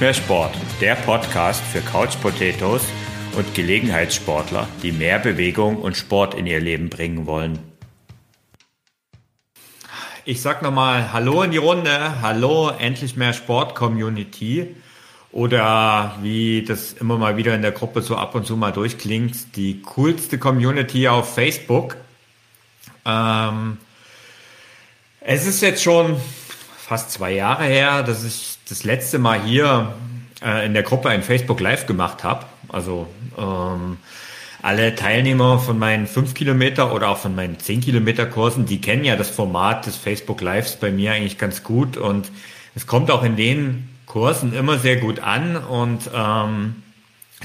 Mehr Sport, der Podcast für Couch Potatoes und Gelegenheitssportler, die mehr Bewegung und Sport in ihr Leben bringen wollen. Ich sag nochmal Hallo in die Runde, Hallo Endlich mehr Sport Community oder wie das immer mal wieder in der Gruppe so ab und zu mal durchklingt, die coolste Community auf Facebook. Ähm, es ist jetzt schon fast zwei Jahre her, dass ich das letzte Mal hier äh, in der Gruppe ein Facebook Live gemacht habe. Also ähm, alle Teilnehmer von meinen 5 Kilometer oder auch von meinen 10 Kilometer Kursen, die kennen ja das Format des Facebook Lives bei mir eigentlich ganz gut und es kommt auch in den Kursen immer sehr gut an und ähm,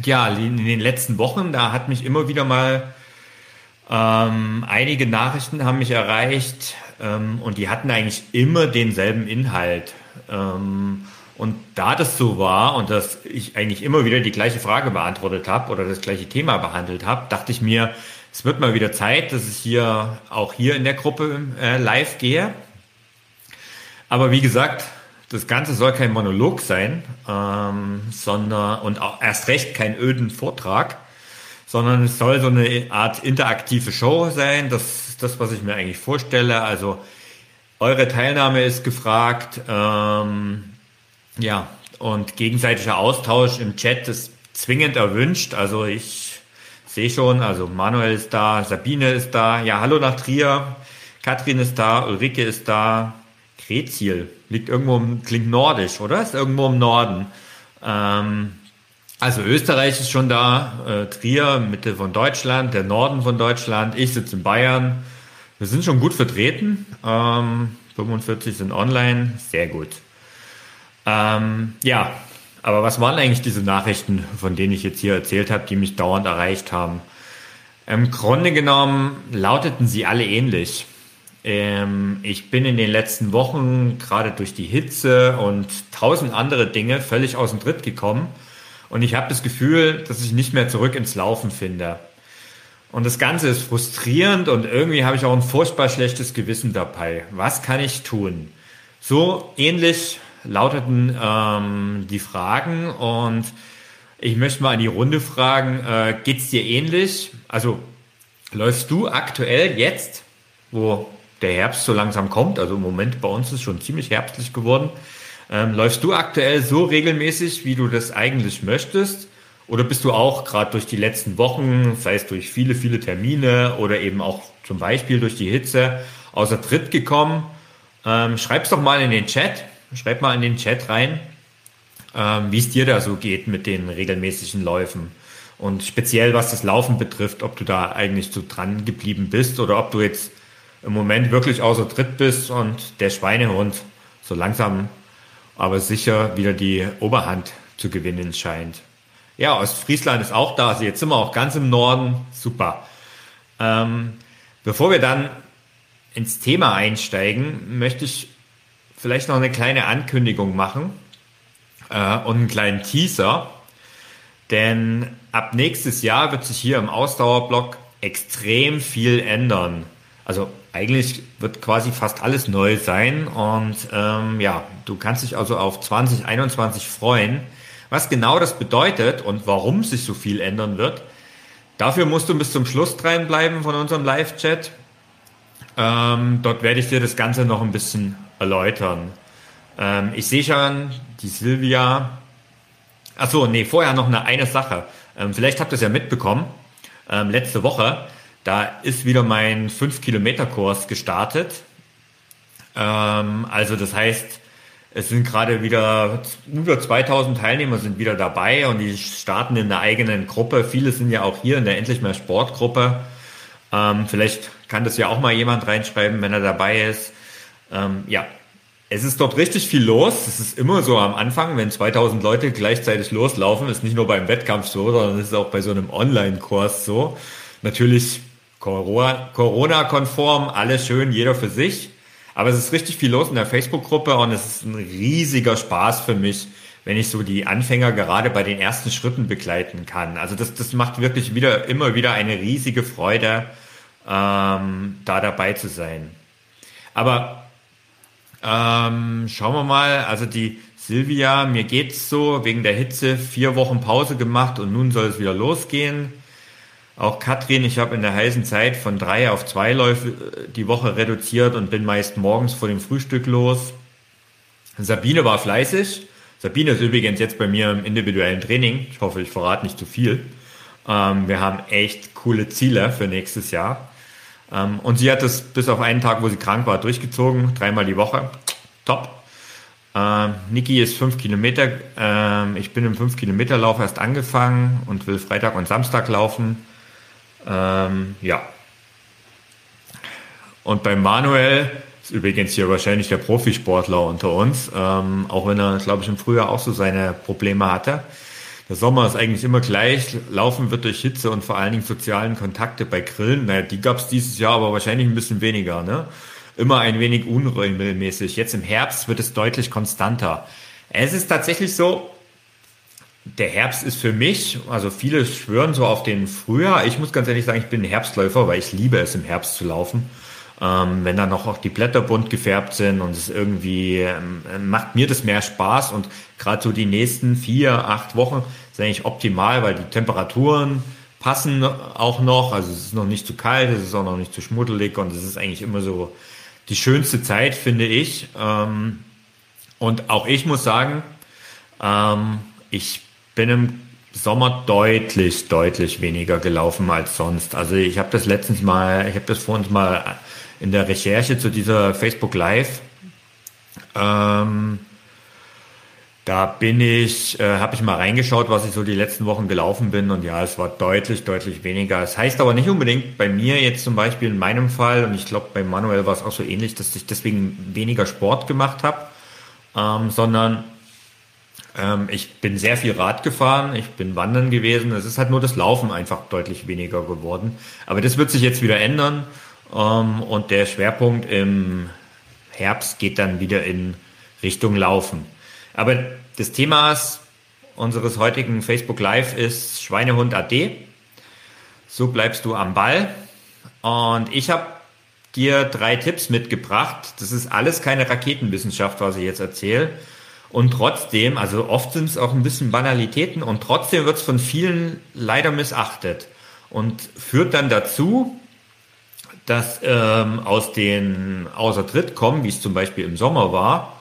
ja, in den letzten Wochen, da hat mich immer wieder mal ähm, einige Nachrichten haben mich erreicht ähm, und die hatten eigentlich immer denselben Inhalt. Ähm, und da das so war und dass ich eigentlich immer wieder die gleiche Frage beantwortet habe oder das gleiche Thema behandelt habe, dachte ich mir, es wird mal wieder Zeit, dass ich hier auch hier in der Gruppe äh, live gehe. Aber wie gesagt, das Ganze soll kein Monolog sein, ähm, sondern und auch erst recht kein öden Vortrag, sondern es soll so eine Art interaktive Show sein. Das ist das, was ich mir eigentlich vorstelle. Also eure Teilnahme ist gefragt, ähm, ja, und gegenseitiger Austausch im Chat ist zwingend erwünscht. Also ich sehe schon, also Manuel ist da, Sabine ist da, ja, hallo nach Trier, Katrin ist da, Ulrike ist da, Kreziel liegt irgendwo, im, klingt nordisch, oder? Ist irgendwo im Norden. Ähm, also Österreich ist schon da, äh, Trier, Mitte von Deutschland, der Norden von Deutschland, ich sitze in Bayern. Wir sind schon gut vertreten. Ähm, 45 sind online, sehr gut. Ähm, ja, aber was waren eigentlich diese Nachrichten, von denen ich jetzt hier erzählt habe, die mich dauernd erreicht haben? Im Grunde genommen lauteten sie alle ähnlich. Ähm, ich bin in den letzten Wochen gerade durch die Hitze und tausend andere Dinge völlig aus dem Tritt gekommen und ich habe das Gefühl, dass ich nicht mehr zurück ins Laufen finde. Und das Ganze ist frustrierend und irgendwie habe ich auch ein furchtbar schlechtes Gewissen dabei. Was kann ich tun? So ähnlich lauteten ähm, die Fragen und ich möchte mal in die Runde fragen, äh, geht's dir ähnlich? Also läufst du aktuell jetzt, wo der Herbst so langsam kommt, also im Moment bei uns ist schon ziemlich herbstlich geworden, ähm, läufst du aktuell so regelmäßig, wie du das eigentlich möchtest? Oder bist du auch gerade durch die letzten Wochen, sei es durch viele, viele Termine oder eben auch zum Beispiel durch die Hitze, außer Tritt gekommen? Ähm, schreib's doch mal in den Chat. Schreib mal in den Chat rein, ähm, wie es dir da so geht mit den regelmäßigen Läufen. Und speziell was das Laufen betrifft, ob du da eigentlich so dran geblieben bist oder ob du jetzt im Moment wirklich außer Tritt bist und der Schweinehund so langsam aber sicher wieder die Oberhand zu gewinnen scheint. Ja, Ostfriesland ist auch da. Also jetzt sind wir auch ganz im Norden. Super. Ähm, bevor wir dann ins Thema einsteigen, möchte ich vielleicht noch eine kleine Ankündigung machen äh, und einen kleinen Teaser. Denn ab nächstes Jahr wird sich hier im Ausdauerblock extrem viel ändern. Also eigentlich wird quasi fast alles neu sein und ähm, ja, du kannst dich also auf 2021 freuen. Was genau das bedeutet und warum sich so viel ändern wird, dafür musst du bis zum Schluss dranbleiben von unserem Live-Chat. Ähm, dort werde ich dir das Ganze noch ein bisschen erläutern. Ähm, ich sehe schon, die Silvia. Achso, nee, vorher noch eine, eine Sache. Ähm, vielleicht habt ihr es ja mitbekommen. Ähm, letzte Woche, da ist wieder mein 5-Kilometer-Kurs gestartet. Ähm, also das heißt, es sind gerade wieder über 2000 Teilnehmer sind wieder dabei und die starten in der eigenen Gruppe. Viele sind ja auch hier in der Endlich mehr Sportgruppe. Ähm, vielleicht kann das ja auch mal jemand reinschreiben, wenn er dabei ist. Ähm, ja, es ist dort richtig viel los. Es ist immer so am Anfang, wenn 2000 Leute gleichzeitig loslaufen, ist nicht nur beim Wettkampf so, sondern es ist auch bei so einem Online-Kurs so. Natürlich Corona-konform, alles schön, jeder für sich. Aber es ist richtig viel los in der Facebook-Gruppe und es ist ein riesiger Spaß für mich, wenn ich so die Anfänger gerade bei den ersten Schritten begleiten kann. Also das, das macht wirklich wieder, immer wieder eine riesige Freude, ähm, da dabei zu sein. Aber Ähm, schauen wir mal. Also die Silvia, mir geht's so wegen der Hitze vier Wochen Pause gemacht und nun soll es wieder losgehen. Auch Katrin, ich habe in der heißen Zeit von drei auf zwei Läufe äh, die Woche reduziert und bin meist morgens vor dem Frühstück los. Sabine war fleißig. Sabine ist übrigens jetzt bei mir im individuellen Training. Ich hoffe, ich verrate nicht zu viel. Ähm, wir haben echt coole Ziele für nächstes Jahr. Ähm, und sie hat es bis auf einen Tag, wo sie krank war, durchgezogen. Dreimal die Woche. Top. Ähm, Niki ist fünf Kilometer. Ähm, ich bin im fünf Kilometer Lauf erst angefangen und will Freitag und Samstag laufen. Ähm, ja. Und bei Manuel ist übrigens hier wahrscheinlich der Profisportler unter uns, ähm, auch wenn er, glaube ich, im Frühjahr auch so seine Probleme hatte. Der Sommer ist eigentlich immer gleich. Laufen wird durch Hitze und vor allen Dingen sozialen Kontakte bei Grillen. Naja, die gab es dieses Jahr aber wahrscheinlich ein bisschen weniger. Ne? Immer ein wenig unregelmäßig. Jetzt im Herbst wird es deutlich konstanter. Es ist tatsächlich so, der Herbst ist für mich, also viele schwören so auf den Frühjahr. Ich muss ganz ehrlich sagen, ich bin Herbstläufer, weil ich liebe es im Herbst zu laufen. Ähm, wenn dann noch auch die Blätter bunt gefärbt sind und es irgendwie ähm, macht mir das mehr Spaß und gerade so die nächsten vier, acht Wochen sind eigentlich optimal, weil die Temperaturen passen auch noch. Also es ist noch nicht zu kalt, es ist auch noch nicht zu schmuddelig und es ist eigentlich immer so die schönste Zeit, finde ich. Ähm, und auch ich muss sagen, ähm, ich bin im Sommer deutlich, deutlich weniger gelaufen als sonst. Also ich habe das letztens mal, ich habe das vor uns mal in der Recherche zu dieser Facebook Live. Ähm, da bin ich, äh, habe ich mal reingeschaut, was ich so die letzten Wochen gelaufen bin und ja, es war deutlich, deutlich weniger. Es das heißt aber nicht unbedingt bei mir jetzt zum Beispiel in meinem Fall und ich glaube bei Manuel war es auch so ähnlich, dass ich deswegen weniger Sport gemacht habe, ähm, sondern ähm, ich bin sehr viel Rad gefahren, ich bin wandern gewesen. Es ist halt nur das Laufen einfach deutlich weniger geworden. Aber das wird sich jetzt wieder ändern. Ähm, und der Schwerpunkt im Herbst geht dann wieder in Richtung Laufen. Aber das Thema unseres heutigen Facebook Live ist Schweinehund AD. So bleibst du am Ball. Und ich habe dir drei Tipps mitgebracht. Das ist alles keine Raketenwissenschaft, was ich jetzt erzähle. Und trotzdem, also oft sind es auch ein bisschen Banalitäten und trotzdem wird es von vielen leider missachtet und führt dann dazu, dass ähm, aus den außer Tritt kommen, wie es zum Beispiel im Sommer war,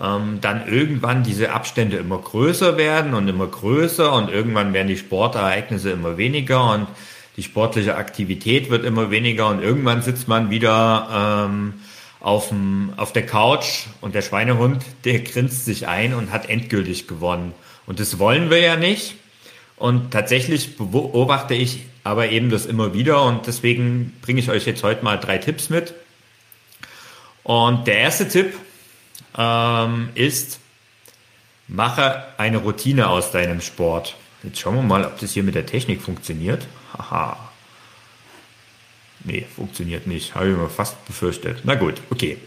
ähm, dann irgendwann diese Abstände immer größer werden und immer größer und irgendwann werden die Sportereignisse immer weniger und die sportliche Aktivität wird immer weniger und irgendwann sitzt man wieder ähm, auf, dem, auf der Couch und der Schweinehund, der grinst sich ein und hat endgültig gewonnen. Und das wollen wir ja nicht. Und tatsächlich beobachte ich aber eben das immer wieder und deswegen bringe ich euch jetzt heute mal drei Tipps mit. Und der erste Tipp ähm, ist, mache eine Routine aus deinem Sport. Jetzt schauen wir mal, ob das hier mit der Technik funktioniert. Haha. Nee, funktioniert nicht. Habe ich mir fast befürchtet. Na gut, okay.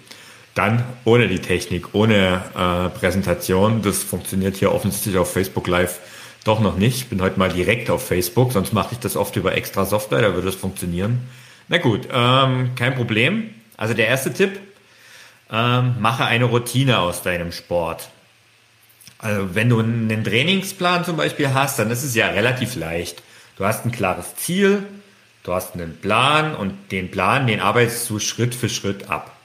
Dann ohne die Technik, ohne äh, Präsentation. Das funktioniert hier offensichtlich auf Facebook Live doch noch nicht. Ich bin heute mal direkt auf Facebook, sonst mache ich das oft über extra Software, da würde es funktionieren. Na gut, ähm, kein Problem. Also der erste Tipp, ähm, mache eine Routine aus deinem Sport. Also wenn du einen Trainingsplan zum Beispiel hast, dann ist es ja relativ leicht. Du hast ein klares Ziel, Du hast einen Plan und den Plan, den arbeitest du Schritt für Schritt ab.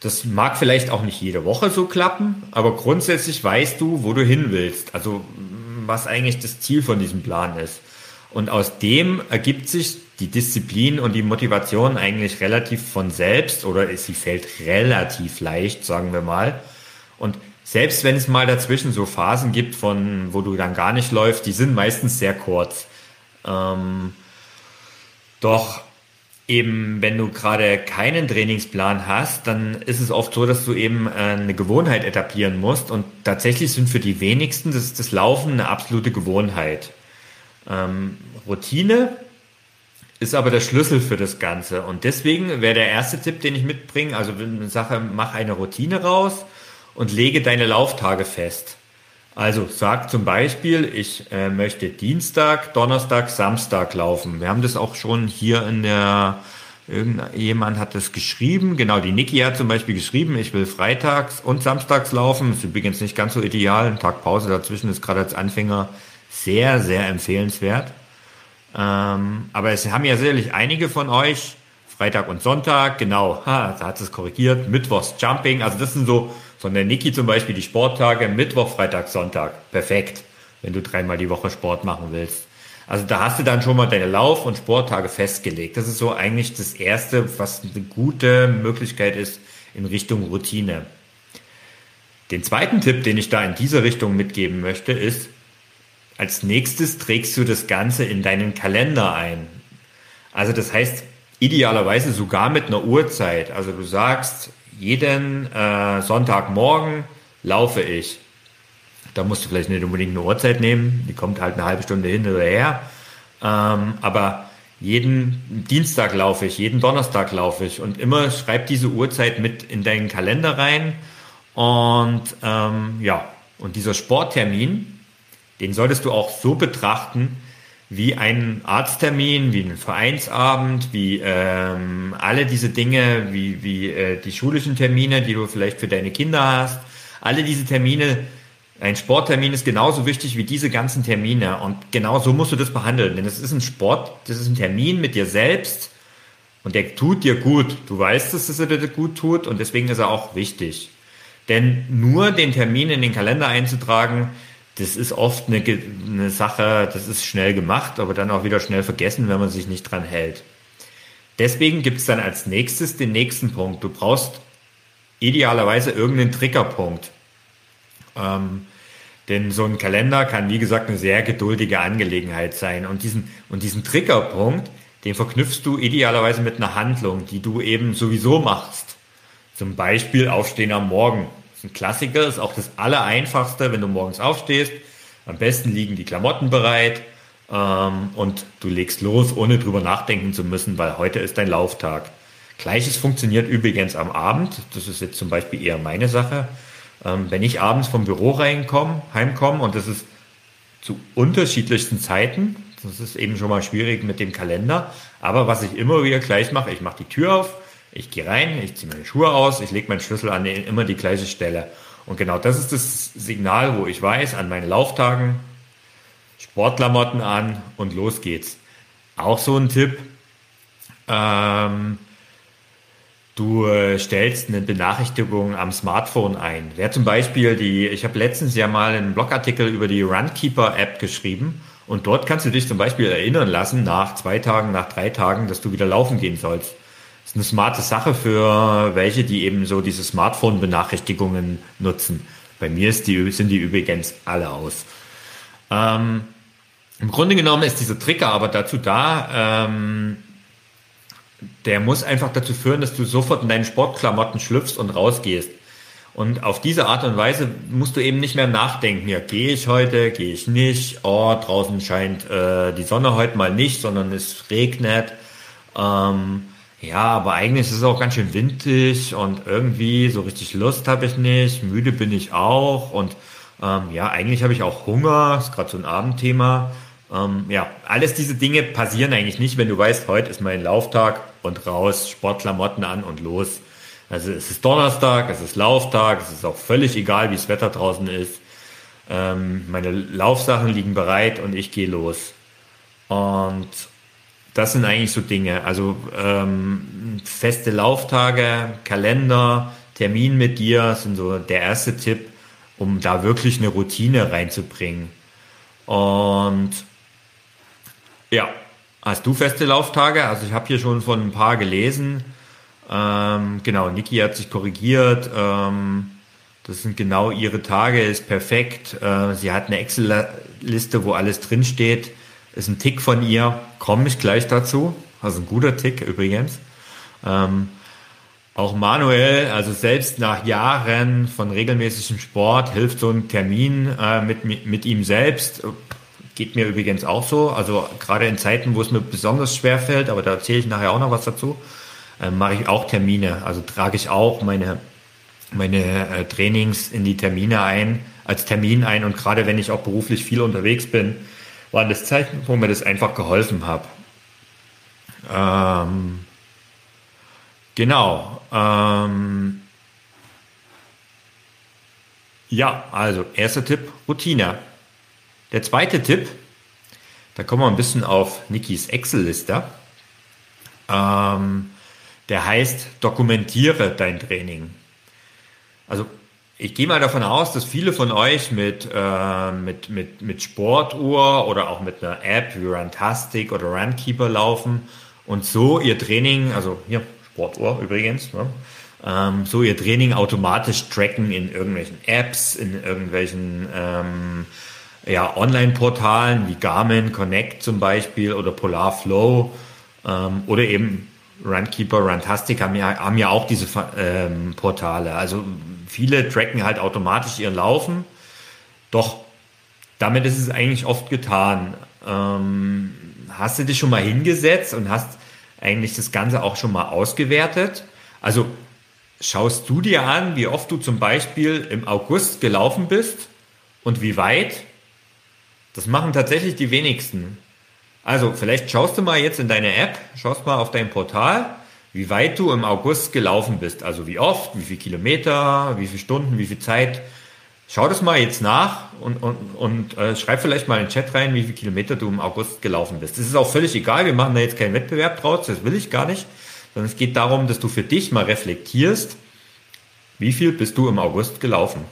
Das mag vielleicht auch nicht jede Woche so klappen, aber grundsätzlich weißt du, wo du hin willst. Also was eigentlich das Ziel von diesem Plan ist. Und aus dem ergibt sich die Disziplin und die Motivation eigentlich relativ von selbst oder sie fällt relativ leicht, sagen wir mal. Und selbst wenn es mal dazwischen so Phasen gibt, von wo du dann gar nicht läufst, die sind meistens sehr kurz. Ähm, doch eben, wenn du gerade keinen Trainingsplan hast, dann ist es oft so, dass du eben äh, eine Gewohnheit etablieren musst. Und tatsächlich sind für die wenigsten das, das Laufen eine absolute Gewohnheit. Ähm, Routine ist aber der Schlüssel für das Ganze. Und deswegen wäre der erste Tipp, den ich mitbringe, also eine Sache, mach eine Routine raus und lege deine Lauftage fest. Also sag zum Beispiel, ich äh, möchte Dienstag, Donnerstag, Samstag laufen. Wir haben das auch schon hier in der Irgendjemand hat das geschrieben. Genau, die Niki hat zum Beispiel geschrieben, ich will freitags und samstags laufen. Ist übrigens nicht ganz so ideal. Ein Tag Pause dazwischen ist gerade als Anfänger sehr, sehr empfehlenswert. Ähm, aber es haben ja sicherlich einige von euch Freitag und Sonntag, genau, ha, da hat es korrigiert, Mittwochs Jumping, also das sind so, von der Niki zum Beispiel die Sporttage, Mittwoch, Freitag, Sonntag, perfekt, wenn du dreimal die Woche Sport machen willst. Also da hast du dann schon mal deine Lauf- und Sporttage festgelegt. Das ist so eigentlich das Erste, was eine gute Möglichkeit ist in Richtung Routine. Den zweiten Tipp, den ich da in diese Richtung mitgeben möchte, ist, als nächstes trägst du das Ganze in deinen Kalender ein. Also das heißt, idealerweise sogar mit einer Uhrzeit. Also du sagst, jeden äh, Sonntagmorgen laufe ich. Da musst du vielleicht nicht unbedingt eine Uhrzeit nehmen, die kommt halt eine halbe Stunde hin oder her. Ähm, aber jeden Dienstag laufe ich, jeden Donnerstag laufe ich und immer schreib diese Uhrzeit mit in deinen Kalender rein. Und ähm, ja, und dieser Sporttermin, den solltest du auch so betrachten, wie ein Arzttermin, wie ein Vereinsabend, wie ähm, alle diese Dinge, wie, wie äh, die schulischen Termine, die du vielleicht für deine Kinder hast. Alle diese Termine, ein Sporttermin ist genauso wichtig wie diese ganzen Termine. Und genau so musst du das behandeln. Denn es ist ein Sport, das ist ein Termin mit dir selbst und der tut dir gut. Du weißt, dass es dir gut tut und deswegen ist er auch wichtig. Denn nur den Termin in den Kalender einzutragen, das ist oft eine, eine Sache, das ist schnell gemacht, aber dann auch wieder schnell vergessen, wenn man sich nicht dran hält. Deswegen gibt es dann als nächstes den nächsten Punkt. Du brauchst idealerweise irgendeinen Triggerpunkt. Ähm, denn so ein Kalender kann, wie gesagt, eine sehr geduldige Angelegenheit sein. Und diesen, und diesen Triggerpunkt, den verknüpfst du idealerweise mit einer Handlung, die du eben sowieso machst. Zum Beispiel Aufstehen am Morgen ist ein Klassiker, ist auch das Allereinfachste, wenn du morgens aufstehst. Am besten liegen die Klamotten bereit ähm, und du legst los, ohne drüber nachdenken zu müssen, weil heute ist dein Lauftag. Gleiches funktioniert übrigens am Abend. Das ist jetzt zum Beispiel eher meine Sache. Ähm, wenn ich abends vom Büro reinkomme, heimkomme und das ist zu unterschiedlichsten Zeiten, das ist eben schon mal schwierig mit dem Kalender. Aber was ich immer wieder gleich mache, ich mache die Tür auf, ich gehe rein, ich ziehe meine Schuhe aus, ich lege meinen Schlüssel an immer die gleiche Stelle. Und genau das ist das Signal, wo ich weiß, an meinen Lauftagen, Sportklamotten an und los geht's. Auch so ein Tipp. Ähm, du äh, stellst eine Benachrichtigung am Smartphone ein. Wer zum Beispiel die, ich habe letztens ja mal einen Blogartikel über die Runkeeper-App geschrieben und dort kannst du dich zum Beispiel erinnern lassen, nach zwei Tagen, nach drei Tagen, dass du wieder laufen gehen sollst ist eine smarte Sache für welche, die eben so diese Smartphone-Benachrichtigungen nutzen. Bei mir die, sind die übrigens alle aus. Ähm, Im Grunde genommen ist dieser Trigger aber dazu da, ähm, der muss einfach dazu führen, dass du sofort in deinen Sportklamotten schlüpfst und rausgehst. Und auf diese Art und Weise musst du eben nicht mehr nachdenken, ja, gehe ich heute, gehe ich nicht, oh, draußen scheint äh, die Sonne heute mal nicht, sondern es regnet. Ähm, ja, aber eigentlich ist es auch ganz schön windig und irgendwie so richtig Lust habe ich nicht, müde bin ich auch und ähm, ja, eigentlich habe ich auch Hunger, ist gerade so ein Abendthema. Ähm, ja, alles diese Dinge passieren eigentlich nicht, wenn du weißt, heute ist mein Lauftag und raus, Sportklamotten an und los. Also es ist Donnerstag, es ist Lauftag, es ist auch völlig egal, wie das Wetter draußen ist. Ähm, meine Laufsachen liegen bereit und ich gehe los. Und das sind eigentlich so Dinge. Also ähm, feste Lauftage, Kalender, Termin mit dir sind so der erste Tipp, um da wirklich eine Routine reinzubringen. Und ja, hast du feste Lauftage? Also ich habe hier schon von ein paar gelesen. Ähm, genau, Niki hat sich korrigiert. Ähm, das sind genau ihre Tage, ist perfekt. Äh, sie hat eine Excel-Liste, wo alles drinsteht ist ein Tick von ihr, komme ich gleich dazu. Also ein guter Tick übrigens. Ähm, auch Manuel, also selbst nach Jahren von regelmäßigem Sport, hilft so ein Termin äh, mit, mit ihm selbst. Geht mir übrigens auch so. Also gerade in Zeiten, wo es mir besonders schwer fällt, aber da erzähle ich nachher auch noch was dazu, äh, mache ich auch Termine. Also trage ich auch meine, meine äh, Trainings in die Termine ein, als Termin ein. Und gerade wenn ich auch beruflich viel unterwegs bin, waren das Zeichen, wo mir das einfach geholfen hat. Ähm, Genau. Ähm, ja, also erster Tipp, Routine. Der zweite Tipp, da kommen wir ein bisschen auf Nikis Excel-Liste. Ähm, der heißt, dokumentiere dein Training. Also ich gehe mal davon aus, dass viele von euch mit, äh, mit, mit, mit Sportuhr oder auch mit einer App wie Runtastic oder Runkeeper laufen und so ihr Training, also hier Sportuhr übrigens, ne, ähm, so ihr Training automatisch tracken in irgendwelchen Apps, in irgendwelchen ähm, ja, Online-Portalen wie Garmin Connect zum Beispiel oder Polar Flow ähm, oder eben Runkeeper, Runtastic haben ja, haben ja auch diese ähm, Portale. Also viele tracken halt automatisch ihren Laufen. Doch damit ist es eigentlich oft getan. Ähm, hast du dich schon mal hingesetzt und hast eigentlich das Ganze auch schon mal ausgewertet? Also schaust du dir an, wie oft du zum Beispiel im August gelaufen bist und wie weit? Das machen tatsächlich die wenigsten. Also vielleicht schaust du mal jetzt in deine App, schaust mal auf dein Portal, wie weit du im August gelaufen bist. Also wie oft, wie viele Kilometer, wie viele Stunden, wie viel Zeit. Schau das mal jetzt nach und, und, und äh, schreib vielleicht mal in den Chat rein, wie viele Kilometer du im August gelaufen bist. Das ist auch völlig egal, wir machen da jetzt keinen Wettbewerb draus, das will ich gar nicht, sondern es geht darum, dass du für dich mal reflektierst, wie viel bist du im August gelaufen.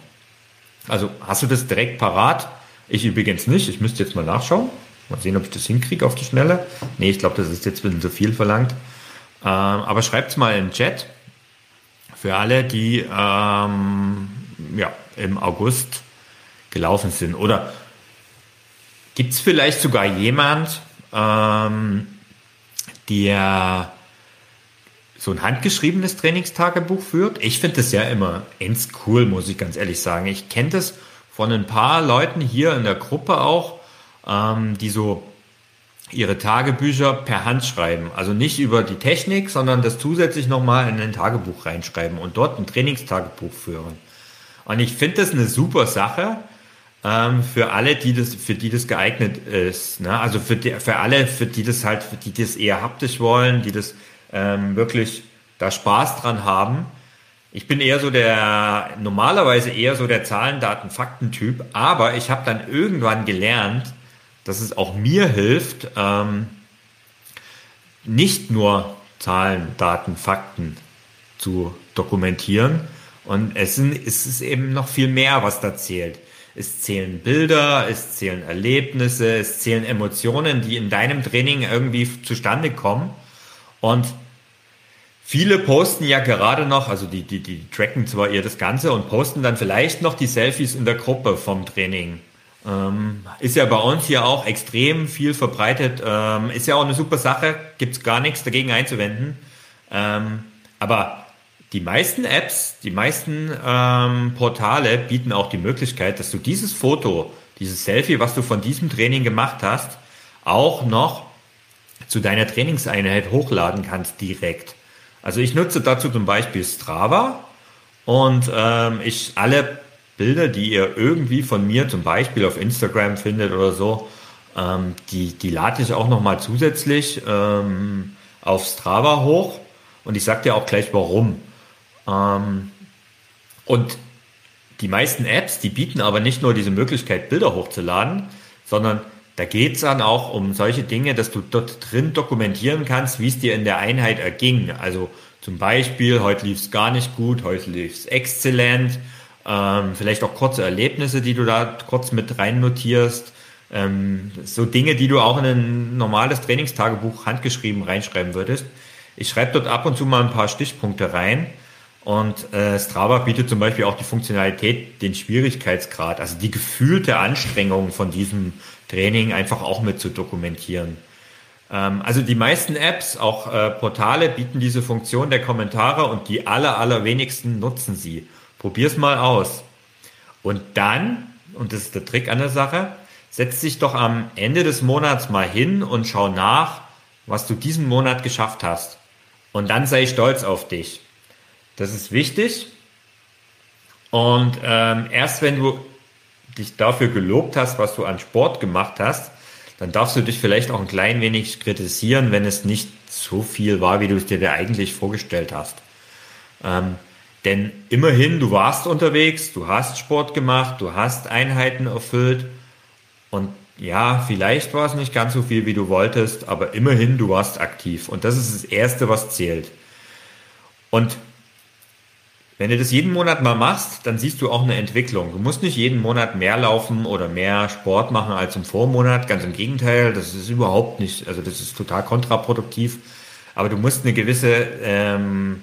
Also hast du das direkt parat? Ich übrigens nicht, ich müsste jetzt mal nachschauen. Mal sehen, ob ich das hinkriege auf die Schnelle. Nee, ich glaube, das ist jetzt ein bisschen zu viel verlangt. Ähm, aber schreibt mal im Chat für alle, die ähm, ja, im August gelaufen sind. Oder gibt es vielleicht sogar jemand, ähm, der so ein handgeschriebenes Trainingstagebuch führt? Ich finde das ja immer ends cool, muss ich ganz ehrlich sagen. Ich kenne das von ein paar Leuten hier in der Gruppe auch, ähm, die so ihre Tagebücher per Hand schreiben. Also nicht über die Technik, sondern das zusätzlich nochmal in ein Tagebuch reinschreiben und dort ein Trainingstagebuch führen. Und ich finde das eine super Sache ähm, für alle, die das, für die das geeignet ist. Ne? Also für, die, für alle, für die das halt, für die das eher haptisch wollen, die das ähm, wirklich da Spaß dran haben. Ich bin eher so der, normalerweise eher so der Zahlen, Daten, Fakten-Typ, aber ich habe dann irgendwann gelernt, dass es auch mir hilft, ähm, nicht nur Zahlen, Daten, Fakten zu dokumentieren. Und es, ist eben noch viel mehr, was da zählt. Es zählen Bilder, es zählen Erlebnisse, es zählen Emotionen, die in deinem Training irgendwie zustande kommen. Und viele posten ja gerade noch, also die, die, die tracken zwar eher das Ganze und posten dann vielleicht noch die Selfies in der Gruppe vom Training. Ähm, ist ja bei uns hier auch extrem viel verbreitet. Ähm, ist ja auch eine super Sache, gibt's gar nichts dagegen einzuwenden. Ähm, aber die meisten Apps, die meisten ähm, Portale bieten auch die Möglichkeit, dass du dieses Foto, dieses Selfie, was du von diesem Training gemacht hast, auch noch zu deiner Trainingseinheit hochladen kannst direkt. Also ich nutze dazu zum Beispiel Strava und ähm, ich alle Bilder, die ihr irgendwie von mir zum Beispiel auf Instagram findet oder so, ähm, die, die lade ich auch nochmal zusätzlich ähm, auf Strava hoch. Und ich sage dir auch gleich warum. Ähm, und die meisten Apps, die bieten aber nicht nur diese Möglichkeit, Bilder hochzuladen, sondern da geht es dann auch um solche Dinge, dass du dort drin dokumentieren kannst, wie es dir in der Einheit erging. Also zum Beispiel, heute lief es gar nicht gut, heute lief es exzellent ähm, vielleicht auch kurze Erlebnisse, die du da kurz mit rein notierst. Ähm, so Dinge, die du auch in ein normales Trainingstagebuch handgeschrieben reinschreiben würdest. Ich schreibe dort ab und zu mal ein paar Stichpunkte rein. Und äh, Strava bietet zum Beispiel auch die Funktionalität, den Schwierigkeitsgrad, also die gefühlte Anstrengung von diesem Training einfach auch mit zu dokumentieren. Ähm, also die meisten Apps, auch äh, Portale, bieten diese Funktion der Kommentare und die aller, allerwenigsten nutzen sie. Probier's mal aus. Und dann, und das ist der Trick an der Sache, setz dich doch am Ende des Monats mal hin und schau nach, was du diesen Monat geschafft hast. Und dann sei stolz auf dich. Das ist wichtig. Und ähm, erst wenn du dich dafür gelobt hast, was du an Sport gemacht hast, dann darfst du dich vielleicht auch ein klein wenig kritisieren, wenn es nicht so viel war, wie du es dir eigentlich vorgestellt hast. Ähm, denn immerhin, du warst unterwegs, du hast Sport gemacht, du hast Einheiten erfüllt und ja, vielleicht war es nicht ganz so viel, wie du wolltest, aber immerhin, du warst aktiv und das ist das Erste, was zählt. Und wenn du das jeden Monat mal machst, dann siehst du auch eine Entwicklung. Du musst nicht jeden Monat mehr laufen oder mehr Sport machen als im Vormonat. Ganz im Gegenteil, das ist überhaupt nicht, also das ist total kontraproduktiv. Aber du musst eine gewisse, ähm,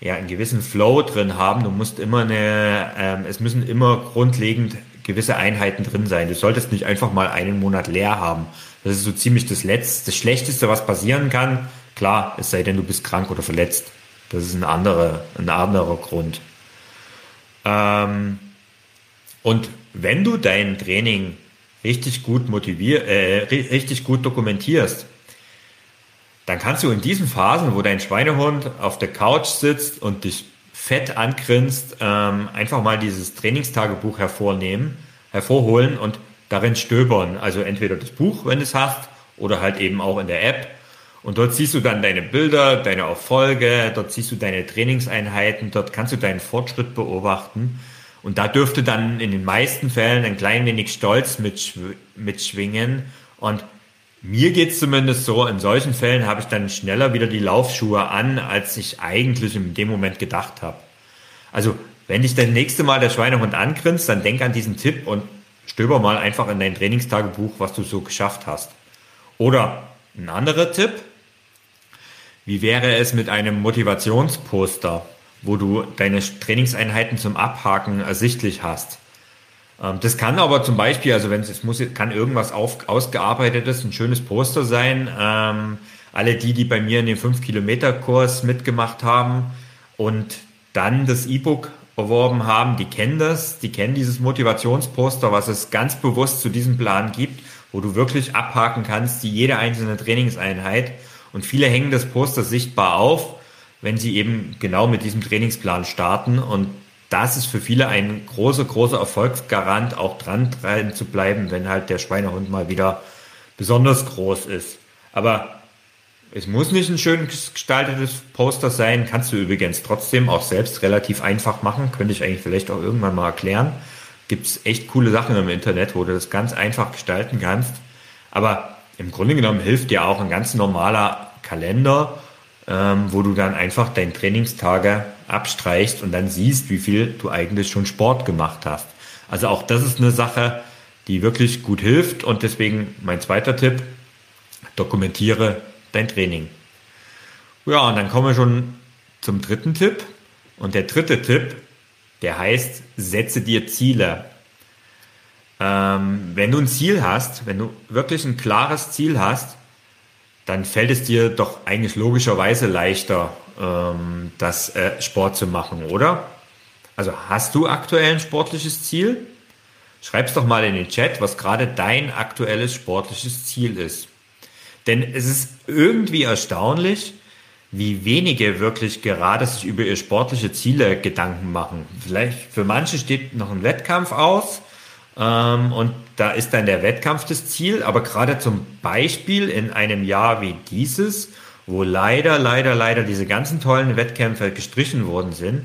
ja, einen gewissen Flow drin haben. Du musst immer eine, ähm, es müssen immer grundlegend gewisse Einheiten drin sein. Du solltest nicht einfach mal einen Monat leer haben. Das ist so ziemlich das Letzte, das Schlechteste, was passieren kann. Klar, es sei denn, du bist krank oder verletzt. Das ist ein anderer, ein anderer Grund. Ähm, und wenn du dein Training richtig gut motivier, äh, richtig gut dokumentierst, dann kannst du in diesen Phasen, wo dein Schweinehund auf der Couch sitzt und dich fett angrinst, ähm, einfach mal dieses Trainingstagebuch hervornehmen, hervorholen und darin stöbern. Also entweder das Buch, wenn du es hast, oder halt eben auch in der App und dort siehst du dann deine Bilder, deine Erfolge, dort siehst du deine Trainingseinheiten, dort kannst du deinen Fortschritt beobachten. Und da dürfte dann in den meisten Fällen ein klein wenig Stolz mitschw mitschwingen. Und mir geht's zumindest so, in solchen Fällen habe ich dann schneller wieder die Laufschuhe an, als ich eigentlich in dem Moment gedacht habe. Also, wenn dich das nächste Mal der Schweinehund angrinst, dann denk an diesen Tipp und stöber mal einfach in dein Trainingstagebuch, was du so geschafft hast. Oder ein anderer Tipp, wie wäre es mit einem Motivationsposter, wo du deine Trainingseinheiten zum Abhaken ersichtlich hast? Ähm, das kann aber zum Beispiel, also wenn es, es muss, kann irgendwas auf, ausgearbeitetes, ein schönes Poster sein. Ähm, alle die, die bei mir in den 5-Kilometer-Kurs mitgemacht haben und dann das E-Book erworben haben, die kennen das, die kennen dieses Motivationsposter, was es ganz bewusst zu diesem Plan gibt wo du wirklich abhaken kannst, die jede einzelne Trainingseinheit. Und viele hängen das Poster sichtbar auf, wenn sie eben genau mit diesem Trainingsplan starten. Und das ist für viele ein großer, großer Erfolgsgarant, auch dran, zu bleiben, wenn halt der Schweinehund mal wieder besonders groß ist. Aber es muss nicht ein schön gestaltetes Poster sein, kannst du übrigens trotzdem auch selbst relativ einfach machen, könnte ich eigentlich vielleicht auch irgendwann mal erklären gibt es echt coole Sachen im Internet, wo du das ganz einfach gestalten kannst. Aber im Grunde genommen hilft dir auch ein ganz normaler Kalender, ähm, wo du dann einfach deine Trainingstage abstreichst und dann siehst, wie viel du eigentlich schon Sport gemacht hast. Also auch das ist eine Sache, die wirklich gut hilft und deswegen mein zweiter Tipp, dokumentiere dein Training. Ja, und dann kommen wir schon zum dritten Tipp. Und der dritte Tipp der heißt, setze dir Ziele. Ähm, wenn du ein Ziel hast, wenn du wirklich ein klares Ziel hast, dann fällt es dir doch eigentlich logischerweise leichter, ähm, das äh, Sport zu machen, oder? Also hast du aktuell ein sportliches Ziel? Schreib's doch mal in den Chat, was gerade dein aktuelles sportliches Ziel ist. Denn es ist irgendwie erstaunlich, wie wenige wirklich gerade sich über ihre sportliche Ziele Gedanken machen. Vielleicht für manche steht noch ein Wettkampf aus ähm, und da ist dann der Wettkampf das Ziel, aber gerade zum Beispiel in einem Jahr wie dieses, wo leider, leider, leider diese ganzen tollen Wettkämpfe gestrichen worden sind,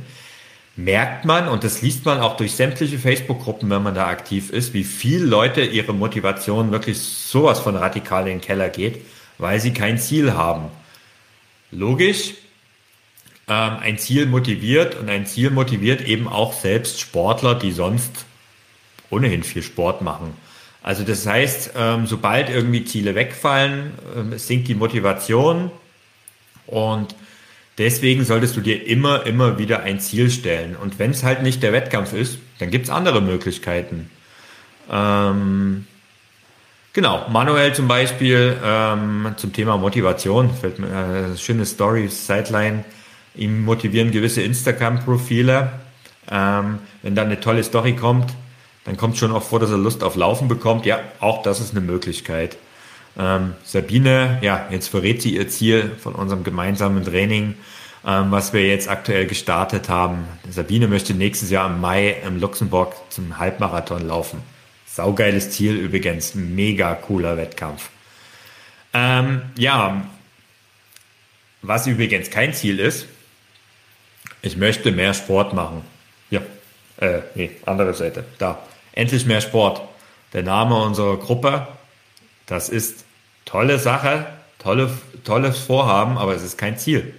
merkt man, und das liest man auch durch sämtliche Facebook-Gruppen, wenn man da aktiv ist, wie viel Leute ihre Motivation wirklich sowas von radikal in den Keller geht, weil sie kein Ziel haben. Logisch, ähm, ein Ziel motiviert und ein Ziel motiviert eben auch selbst Sportler, die sonst ohnehin viel Sport machen. Also das heißt, ähm, sobald irgendwie Ziele wegfallen, ähm, sinkt die Motivation und deswegen solltest du dir immer, immer wieder ein Ziel stellen. Und wenn es halt nicht der Wettkampf ist, dann gibt es andere Möglichkeiten. Ähm, Genau, Manuel zum Beispiel ähm, zum Thema Motivation, fällt mir äh, schöne Story, Sideline, ihm motivieren gewisse Instagram-Profile. Ähm, wenn dann eine tolle Story kommt, dann kommt schon auch vor, dass er Lust auf Laufen bekommt. Ja, auch das ist eine Möglichkeit. Ähm, Sabine, ja, jetzt verrät sie ihr Ziel von unserem gemeinsamen Training, ähm, was wir jetzt aktuell gestartet haben. Sabine möchte nächstes Jahr im Mai im Luxemburg zum Halbmarathon laufen. Saugeiles Ziel übrigens, mega cooler Wettkampf. Ähm, ja, was übrigens kein Ziel ist, ich möchte mehr Sport machen. Ja, äh, nee, andere Seite, da. Endlich mehr Sport. Der Name unserer Gruppe, das ist tolle Sache, tolle, tolles Vorhaben, aber es ist kein Ziel.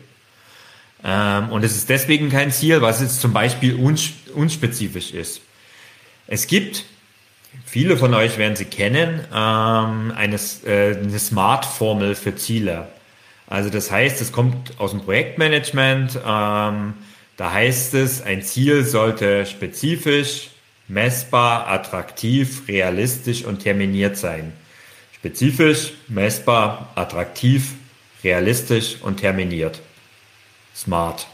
Ähm, und es ist deswegen kein Ziel, was jetzt zum Beispiel uns, unspezifisch ist. Es gibt, viele von euch werden sie kennen, ähm, eine, äh, eine Smart-Formel für Ziele. Also das heißt, es kommt aus dem Projektmanagement. Ähm, da heißt es, ein Ziel sollte spezifisch, messbar, attraktiv, realistisch und terminiert sein. Spezifisch, messbar, attraktiv, realistisch und terminiert. Smart.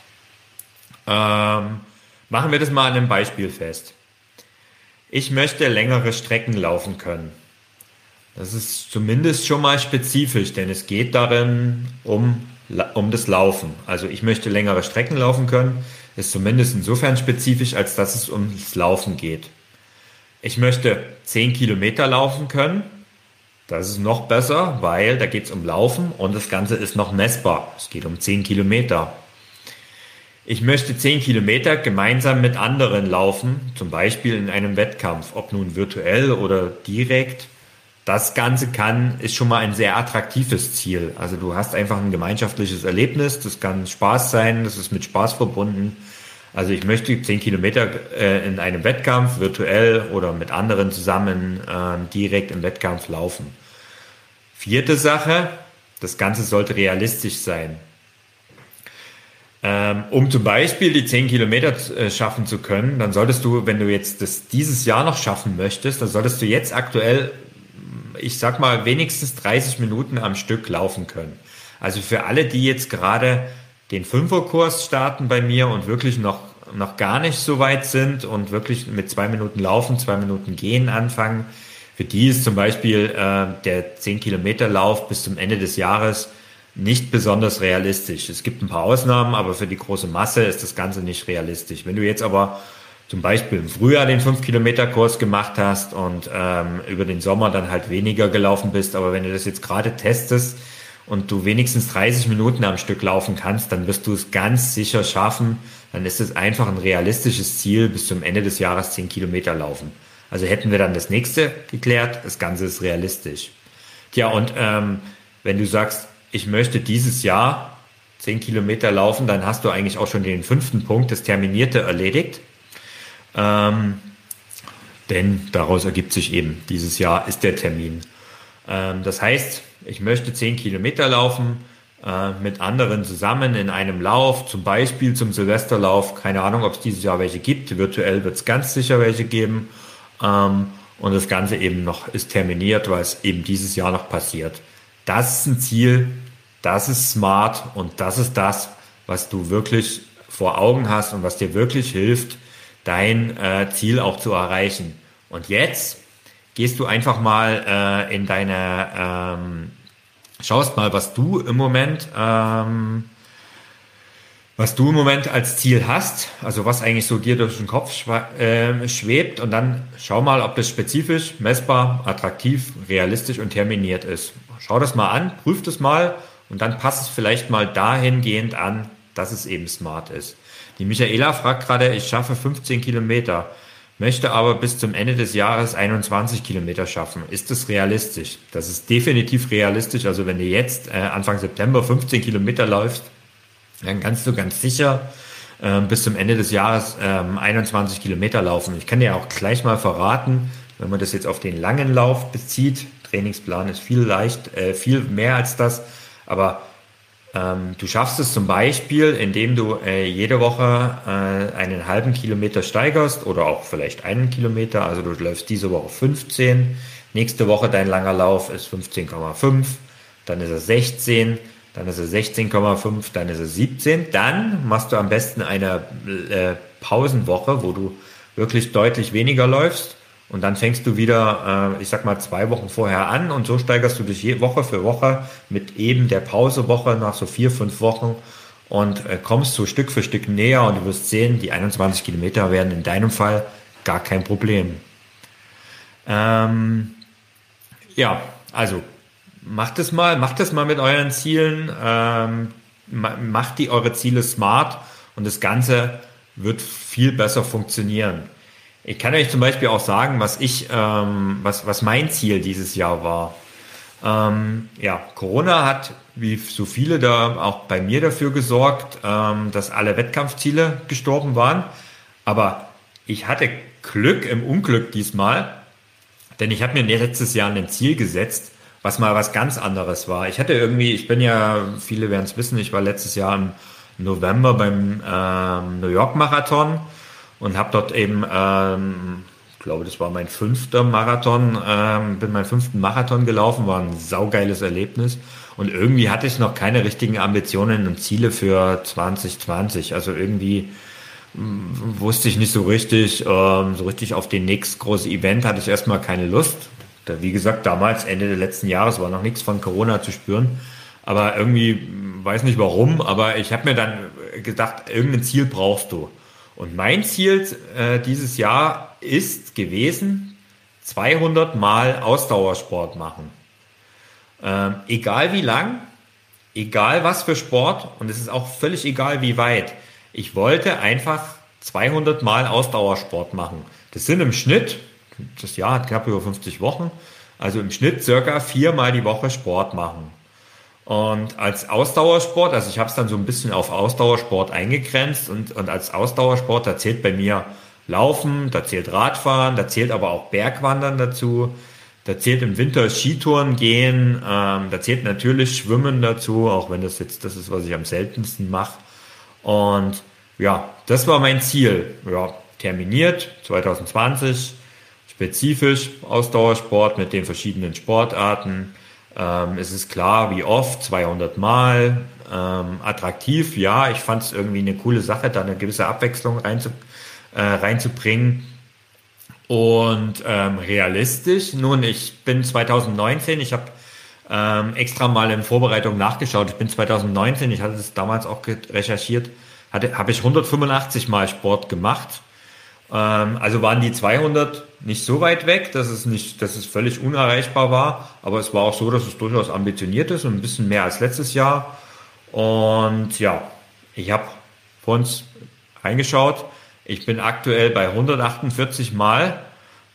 Ähm, machen wir das mal an einem Beispiel fest. Ich möchte längere Strecken laufen können. Das ist zumindest schon mal spezifisch, denn es geht darin um, um das Laufen. Also ich möchte längere Strecken laufen können, ist zumindest insofern spezifisch, als dass es ums Laufen geht. Ich möchte 10 Kilometer laufen können. Das ist noch besser, weil da geht es um Laufen und das Ganze ist noch messbar. Es geht um 10 Kilometer. Ich möchte 10 Kilometer gemeinsam mit anderen laufen, zum Beispiel in einem Wettkampf, ob nun virtuell oder direkt. Das Ganze kann, ist schon mal ein sehr attraktives Ziel. Also du hast einfach ein gemeinschaftliches Erlebnis, das kann Spaß sein, das ist mit Spaß verbunden. Also ich möchte 10 Kilometer äh, in einem Wettkampf, virtuell oder mit anderen zusammen äh, direkt im Wettkampf laufen. Vierte Sache, das Ganze sollte realistisch sein. Ähm, um zum Beispiel die 10 Kilometer äh, schaffen zu können, dann solltest du, wenn du jetzt das dieses Jahr noch schaffen möchtest, dann solltest du jetzt aktuell, ich sag mal, wenigstens 30 Minuten am Stück laufen können. Also für alle, die jetzt gerade den Fünferkurs starten bei mir und wirklich noch, noch gar nicht so weit sind und wirklich mit zwei Minuten laufen, zwei Minuten gehen anfangen, für die ist zum Beispiel äh, der 10 Kilometer Lauf bis zum Ende des Jahres nicht besonders realistisch. Es gibt ein paar Ausnahmen, aber für die große Masse ist das Ganze nicht realistisch. Wenn du jetzt aber zum Beispiel im Frühjahr den 5-Kilometer-Kurs gemacht hast und ähm, über den Sommer dann halt weniger gelaufen bist, aber wenn du das jetzt gerade testest und du wenigstens 30 Minuten am Stück laufen kannst, dann wirst du es ganz sicher schaffen. Dann ist es einfach ein realistisches Ziel, bis zum Ende des Jahres 10 Kilometer laufen. Also hätten wir dann das nächste geklärt, das Ganze ist realistisch. Tja, und ähm, wenn du sagst, ich möchte dieses Jahr zehn Kilometer laufen, dann hast du eigentlich auch schon den fünften Punkt, das Terminierte, erledigt. Ähm, denn daraus ergibt sich eben, dieses Jahr ist der Termin. Ähm, das heißt, ich möchte zehn Kilometer laufen äh, mit anderen zusammen in einem Lauf, zum Beispiel zum Silvesterlauf. Keine Ahnung, ob es dieses Jahr welche gibt. Virtuell wird es ganz sicher welche geben. Ähm, und das Ganze eben noch ist terminiert, weil es eben dieses Jahr noch passiert das ist ein Ziel, das ist smart und das ist das, was du wirklich vor Augen hast und was dir wirklich hilft, dein äh, Ziel auch zu erreichen. Und jetzt gehst du einfach mal äh, in deine, ähm, schaust mal, was du im Moment ähm, was du im Moment als Ziel hast, also was eigentlich so dir durch den Kopf äh, schwebt und dann schau mal, ob das spezifisch, messbar, attraktiv, realistisch und terminiert ist. Schau das mal an, prüf das mal und dann passt es vielleicht mal dahingehend an, dass es eben smart ist. Die Michaela fragt gerade, ich schaffe 15 Kilometer, möchte aber bis zum Ende des Jahres 21 Kilometer schaffen. Ist das realistisch? Das ist definitiv realistisch. Also wenn du jetzt äh, Anfang September 15 Kilometer läufst, dann kannst du ganz sicher äh, bis zum Ende des Jahres ähm, 21 Kilometer laufen. Ich kann dir auch gleich mal verraten, wenn man das jetzt auf den langen Lauf bezieht, Trainingsplan ist viel leicht, äh, viel mehr als das, aber ähm, du schaffst es zum Beispiel, indem du äh, jede Woche äh, einen halben Kilometer steigerst oder auch vielleicht einen Kilometer. Also du läufst diese Woche 15, nächste Woche dein langer Lauf ist 15,5, dann ist er 16, dann ist es 16,5, dann ist es 17. Dann machst du am besten eine äh, Pausenwoche, wo du wirklich deutlich weniger läufst. Und dann fängst du wieder, äh, ich sag mal, zwei Wochen vorher an und so steigerst du dich je, Woche für Woche mit eben der Pausewoche nach so vier, fünf Wochen und äh, kommst so Stück für Stück näher und du wirst sehen, die 21 Kilometer werden in deinem Fall gar kein Problem. Ähm, ja, also macht es mal, macht es mal mit euren Zielen, ähm, macht die eure Ziele smart und das Ganze wird viel besser funktionieren. Ich kann euch zum Beispiel auch sagen, was ich, ähm, was, was mein Ziel dieses Jahr war. Ähm, ja, Corona hat, wie so viele da auch bei mir dafür gesorgt, ähm, dass alle Wettkampfziele gestorben waren. Aber ich hatte Glück im Unglück diesmal, denn ich habe mir letztes Jahr ein Ziel gesetzt, was mal was ganz anderes war. Ich hatte irgendwie, ich bin ja, viele werden es wissen, ich war letztes Jahr im November beim ähm, New York Marathon und habe dort eben, ähm, ich glaube, das war mein fünfter Marathon, ähm, bin meinen fünften Marathon gelaufen, war ein saugeiles Erlebnis. Und irgendwie hatte ich noch keine richtigen Ambitionen und Ziele für 2020. Also irgendwie hm, wusste ich nicht so richtig, ähm, so richtig auf den nächsten großen Event hatte ich erstmal keine Lust. Da, wie gesagt, damals, Ende des letzten Jahres, war noch nichts von Corona zu spüren. Aber irgendwie, weiß nicht warum, aber ich habe mir dann gedacht, irgendein Ziel brauchst du. Und mein Ziel äh, dieses Jahr ist gewesen, 200 Mal Ausdauersport machen. Ähm, egal wie lang, egal was für Sport und es ist auch völlig egal wie weit. Ich wollte einfach 200 Mal Ausdauersport machen. Das sind im Schnitt, das Jahr hat knapp über 50 Wochen. Also im Schnitt circa viermal die Woche Sport machen. Und als Ausdauersport, also ich habe es dann so ein bisschen auf Ausdauersport eingegrenzt und, und als Ausdauersport, da zählt bei mir Laufen, da zählt Radfahren, da zählt aber auch Bergwandern dazu, da zählt im Winter Skitouren gehen, ähm, da zählt natürlich Schwimmen dazu, auch wenn das jetzt das ist, was ich am seltensten mache. Und ja, das war mein Ziel. Ja, terminiert 2020 spezifisch Ausdauersport mit den verschiedenen Sportarten. Ähm, es ist klar, wie oft, 200 Mal. Ähm, attraktiv, ja, ich fand es irgendwie eine coole Sache, da eine gewisse Abwechslung reinzu, äh, reinzubringen. Und ähm, realistisch, nun, ich bin 2019, ich habe ähm, extra mal in Vorbereitung nachgeschaut, ich bin 2019, ich hatte es damals auch recherchiert, habe ich 185 Mal Sport gemacht ähm, also waren die 200 nicht so weit weg, dass es nicht, dass es völlig unerreichbar war. Aber es war auch so, dass es durchaus ambitioniert ist und ein bisschen mehr als letztes Jahr. Und ja, ich habe vor uns reingeschaut. Ich bin aktuell bei 148 Mal.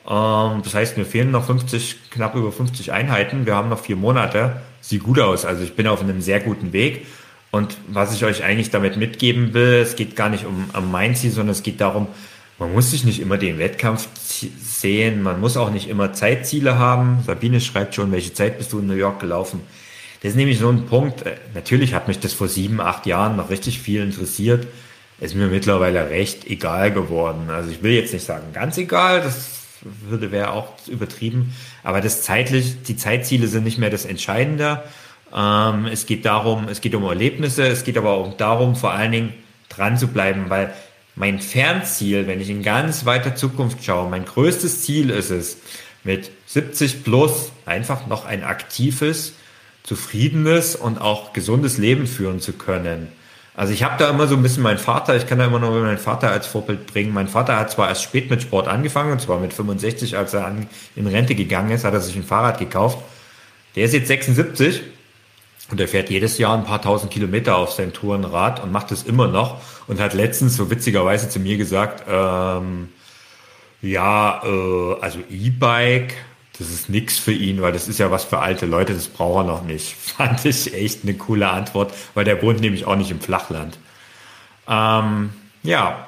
Ähm, das heißt, mir fehlen noch 50, knapp über 50 Einheiten. Wir haben noch vier Monate. Sieht gut aus. Also ich bin auf einem sehr guten Weg. Und was ich euch eigentlich damit mitgeben will, es geht gar nicht um, um mein Ziel, sondern es geht darum, man muss sich nicht immer den Wettkampf sehen, man muss auch nicht immer Zeitziele haben. Sabine schreibt schon, welche Zeit bist du in New York gelaufen? Das ist nämlich so ein Punkt. Äh, natürlich hat mich das vor sieben, acht Jahren noch richtig viel interessiert. Ist mir mittlerweile recht egal geworden. Also ich will jetzt nicht sagen ganz egal, das würde wäre auch übertrieben. Aber das zeitlich, die Zeitziele sind nicht mehr das Entscheidende. Ähm, es geht darum, es geht um Erlebnisse, es geht aber auch darum, vor allen Dingen dran zu bleiben, weil mein Fernziel, wenn ich in ganz weiter Zukunft schaue, mein größtes Ziel ist es, mit 70 plus einfach noch ein aktives, zufriedenes und auch gesundes Leben führen zu können. Also ich habe da immer so ein bisschen meinen Vater, ich kann da immer noch meinen Vater als Vorbild bringen. Mein Vater hat zwar erst spät mit Sport angefangen, und zwar mit 65, als er an, in Rente gegangen ist, hat er sich ein Fahrrad gekauft. Der ist jetzt 76 und er fährt jedes Jahr ein paar tausend Kilometer auf sein Tourenrad und macht es immer noch und hat letztens so witzigerweise zu mir gesagt, ähm, ja, äh, also E-Bike, das ist nix für ihn, weil das ist ja was für alte Leute, das braucht er noch nicht. Fand ich echt eine coole Antwort, weil der wohnt nämlich auch nicht im Flachland. Ähm, ja,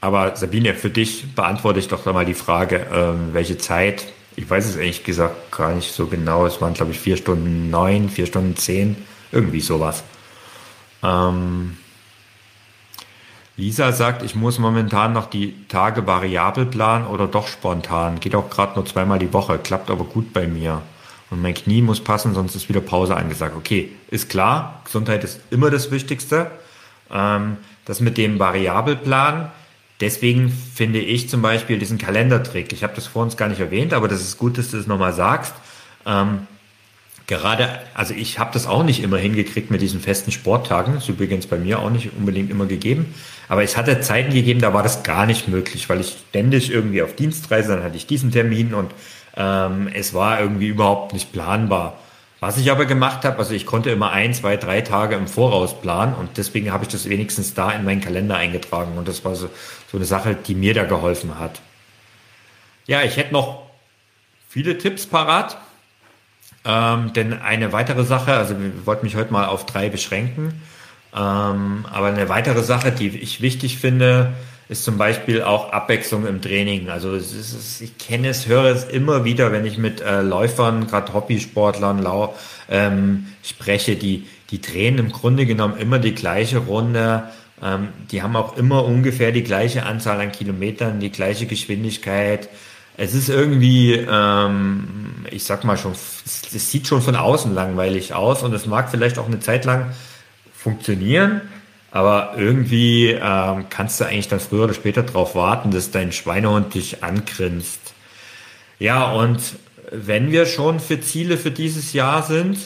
aber Sabine, für dich beantworte ich doch mal die Frage, ähm, welche Zeit ich weiß es ehrlich gesagt gar nicht so genau. Es waren, glaube ich, vier Stunden neun, vier Stunden zehn, irgendwie sowas. Ähm, Lisa sagt, ich muss momentan noch die Tage variabel planen oder doch spontan. Geht auch gerade nur zweimal die Woche, klappt aber gut bei mir. Und mein Knie muss passen, sonst ist wieder Pause angesagt. Okay, ist klar, Gesundheit ist immer das Wichtigste. Ähm, das mit dem Variabelplan, Deswegen finde ich zum Beispiel diesen Kalendertrick, ich habe das vor uns gar nicht erwähnt, aber das ist gut, dass du es nochmal sagst. Ähm, gerade, also ich habe das auch nicht immer hingekriegt mit diesen festen Sporttagen. Das ist übrigens bei mir auch nicht unbedingt immer gegeben. Aber es hatte Zeiten gegeben, da war das gar nicht möglich, weil ich ständig irgendwie auf Dienstreise, dann hatte ich diesen Termin und ähm, es war irgendwie überhaupt nicht planbar. Was ich aber gemacht habe, also ich konnte immer ein, zwei, drei Tage im Voraus planen und deswegen habe ich das wenigstens da in meinen Kalender eingetragen und das war so, so eine Sache, die mir da geholfen hat. Ja, ich hätte noch viele Tipps parat, ähm, denn eine weitere Sache, also wir wollten mich heute mal auf drei beschränken, ähm, aber eine weitere Sache, die ich wichtig finde, ist zum Beispiel auch Abwechslung im Training. Also es ist, ich kenne es, höre es immer wieder, wenn ich mit äh, Läufern, gerade Hobbysportlern lau, ähm, spreche, die, die drehen im Grunde genommen immer die gleiche Runde. Ähm, die haben auch immer ungefähr die gleiche Anzahl an Kilometern, die gleiche Geschwindigkeit. Es ist irgendwie, ähm, ich sag mal schon, es sieht schon von außen langweilig aus und es mag vielleicht auch eine Zeit lang funktionieren. Aber irgendwie ähm, kannst du eigentlich dann früher oder später darauf warten, dass dein Schweinehund dich angrinst. Ja, und wenn wir schon für Ziele für dieses Jahr sind,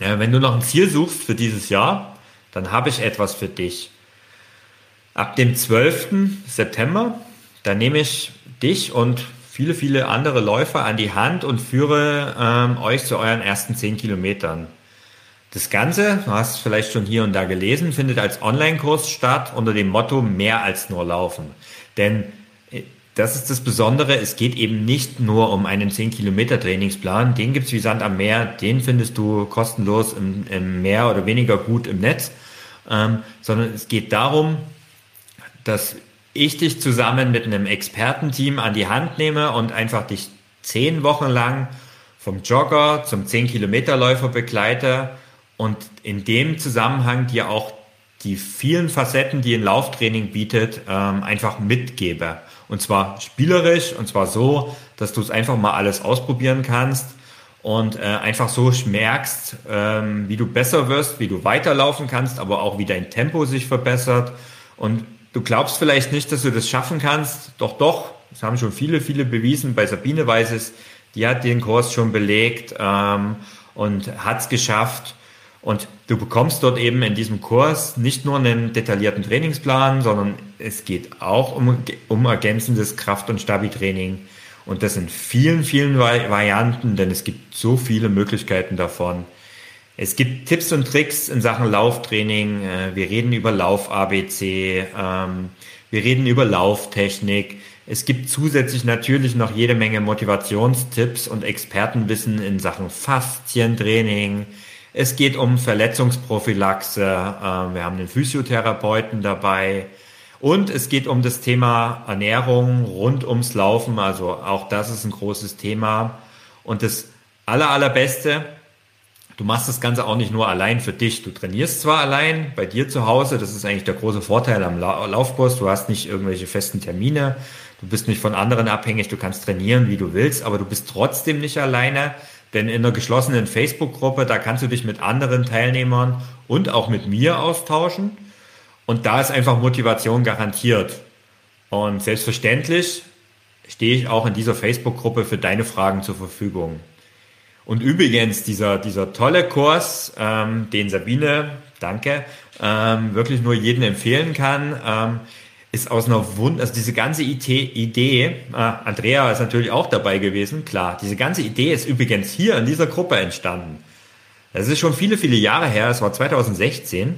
äh, wenn du noch ein Ziel suchst für dieses Jahr, dann habe ich etwas für dich. Ab dem 12. September, da nehme ich dich und viele, viele andere Läufer an die Hand und führe ähm, euch zu euren ersten 10 Kilometern. Das Ganze, du hast es vielleicht schon hier und da gelesen, findet als Online-Kurs statt unter dem Motto mehr als nur laufen. Denn äh, das ist das Besondere, es geht eben nicht nur um einen 10 Kilometer Trainingsplan, den gibt's wie Sand am Meer, den findest du kostenlos im, im mehr oder weniger gut im Netz, ähm, sondern es geht darum, dass ich dich zusammen mit einem Expertenteam an die Hand nehme und einfach dich zehn Wochen lang vom Jogger zum 10 Kilometer Läufer begleite und in dem Zusammenhang dir auch die vielen Facetten, die ein Lauftraining bietet, ähm, einfach mitgebe. Und zwar spielerisch und zwar so, dass du es einfach mal alles ausprobieren kannst und äh, einfach so merkst, ähm, wie du besser wirst, wie du weiterlaufen kannst, aber auch wie dein Tempo sich verbessert. Und du glaubst vielleicht nicht, dass du das schaffen kannst, doch doch, das haben schon viele, viele bewiesen. Bei Sabine Weises, die hat den Kurs schon belegt ähm, und hat es geschafft. Und du bekommst dort eben in diesem Kurs nicht nur einen detaillierten Trainingsplan, sondern es geht auch um, um ergänzendes Kraft- und Stabi-Training. Und das in vielen, vielen Varianten, denn es gibt so viele Möglichkeiten davon. Es gibt Tipps und Tricks in Sachen Lauftraining. Äh, wir reden über Lauf-ABC. Ähm, wir reden über Lauftechnik. Es gibt zusätzlich natürlich noch jede Menge Motivationstipps und Expertenwissen in Sachen Faszientraining, es geht um Verletzungsprophylaxe. Äh, wir haben den Physiotherapeuten dabei. Und es geht um das Thema Ernährung rund ums Laufen. Also auch das ist ein großes Thema. Und das aller, allerbeste, du machst das Ganze auch nicht nur allein für dich. Du trainierst zwar allein bei dir zu Hause. Das ist eigentlich der große Vorteil am Laufkurs. Du hast nicht irgendwelche festen Termine. Du bist nicht von anderen abhängig. Du kannst trainieren, wie du willst, aber du bist trotzdem nicht alleine, denn in einer geschlossenen Facebook-Gruppe, da kannst du dich mit anderen Teilnehmern und auch mit mir austauschen. Und da ist einfach Motivation garantiert. Und selbstverständlich stehe ich auch in dieser Facebook-Gruppe für deine Fragen zur Verfügung. Und übrigens, dieser, dieser tolle Kurs, ähm, den Sabine, danke, ähm, wirklich nur jedem empfehlen kann, ähm, ist aus einer Wund, also diese ganze Idee, äh, Andrea ist natürlich auch dabei gewesen, klar, diese ganze Idee ist übrigens hier in dieser Gruppe entstanden. Das ist schon viele, viele Jahre her, es war 2016,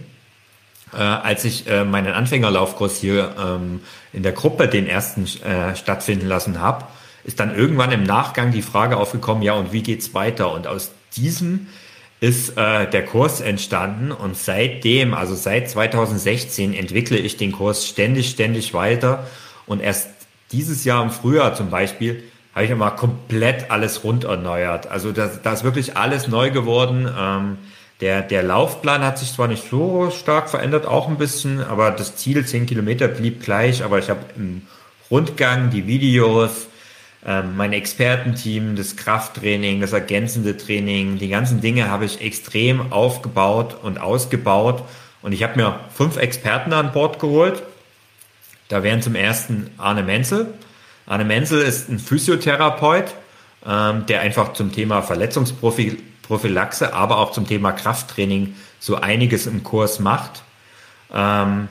äh, als ich äh, meinen Anfängerlaufkurs hier ähm, in der Gruppe den ersten äh, stattfinden lassen habe, ist dann irgendwann im Nachgang die Frage aufgekommen, ja und wie geht's weiter? Und aus diesem ist äh, der Kurs entstanden und seitdem, also seit 2016, entwickle ich den Kurs ständig, ständig weiter und erst dieses Jahr im Frühjahr zum Beispiel habe ich immer komplett alles rund erneuert. Also da, da ist wirklich alles neu geworden. Ähm, der, der Laufplan hat sich zwar nicht so stark verändert, auch ein bisschen, aber das Ziel 10 Kilometer blieb gleich, aber ich habe im Rundgang die Videos, ähm, mein Expertenteam, das Krafttraining, das ergänzende Training, die ganzen Dinge habe ich extrem aufgebaut und ausgebaut. Und ich habe mir fünf Experten an Bord geholt. Da wären zum ersten Arne Menzel. Arne Menzel ist ein Physiotherapeut, ähm, der einfach zum Thema Verletzungsprophylaxe Prophylaxe, aber auch zum Thema Krafttraining so einiges im Kurs macht. Ähm,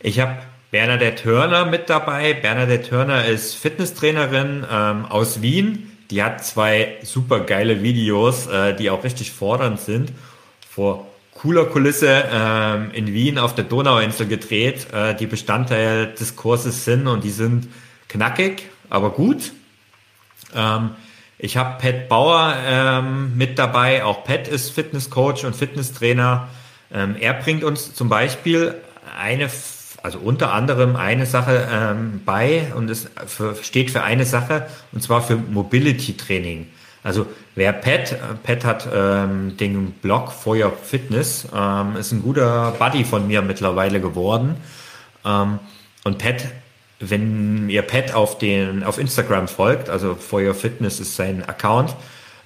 ich habe Bernadette Hörner mit dabei. Bernadette Hörner ist Fitnesstrainerin ähm, aus Wien. Die hat zwei super geile Videos, äh, die auch richtig fordernd sind. Vor cooler Kulisse ähm, in Wien auf der Donauinsel gedreht, äh, die Bestandteil des Kurses sind und die sind knackig, aber gut. Ähm, ich habe Pat Bauer ähm, mit dabei. Auch Pat ist Fitnesscoach und Fitnesstrainer. Ähm, er bringt uns zum Beispiel eine, also unter anderem eine Sache ähm, bei und es steht für eine Sache und zwar für Mobility Training. Also wer Pat, Pat hat ähm, den Blog For Your Fitness, ähm, ist ein guter Buddy von mir mittlerweile geworden. Ähm, und Pat wenn ihr Pat auf den auf Instagram folgt, also For Your Fitness ist sein Account,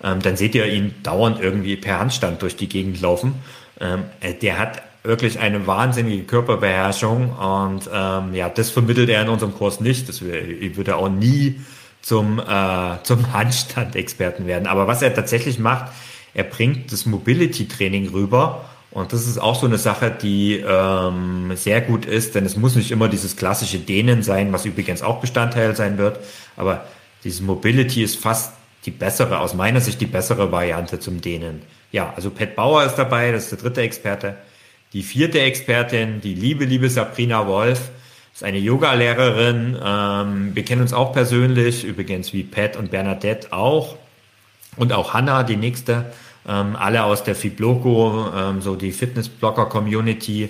ähm, dann seht ihr ihn dauernd irgendwie per Handstand durch die Gegend laufen. Ähm, äh, der hat wirklich eine wahnsinnige Körperbeherrschung und ähm, ja, das vermittelt er in unserem Kurs nicht. Das würde auch nie zum äh, zum Handstand-Experten werden. Aber was er tatsächlich macht, er bringt das Mobility-Training rüber und das ist auch so eine Sache, die ähm, sehr gut ist, denn es muss nicht immer dieses klassische Dehnen sein, was übrigens auch Bestandteil sein wird, aber dieses Mobility ist fast die bessere, aus meiner Sicht die bessere Variante zum Dehnen. Ja, also Pat Bauer ist dabei, das ist der dritte Experte. Die vierte Expertin, die liebe, liebe Sabrina Wolf, ist eine Yoga-Lehrerin. Ähm, wir kennen uns auch persönlich, übrigens wie Pat und Bernadette auch. Und auch Hannah, die nächste ähm, alle aus der Fibloco, ähm, so die Fitnessblogger-Community.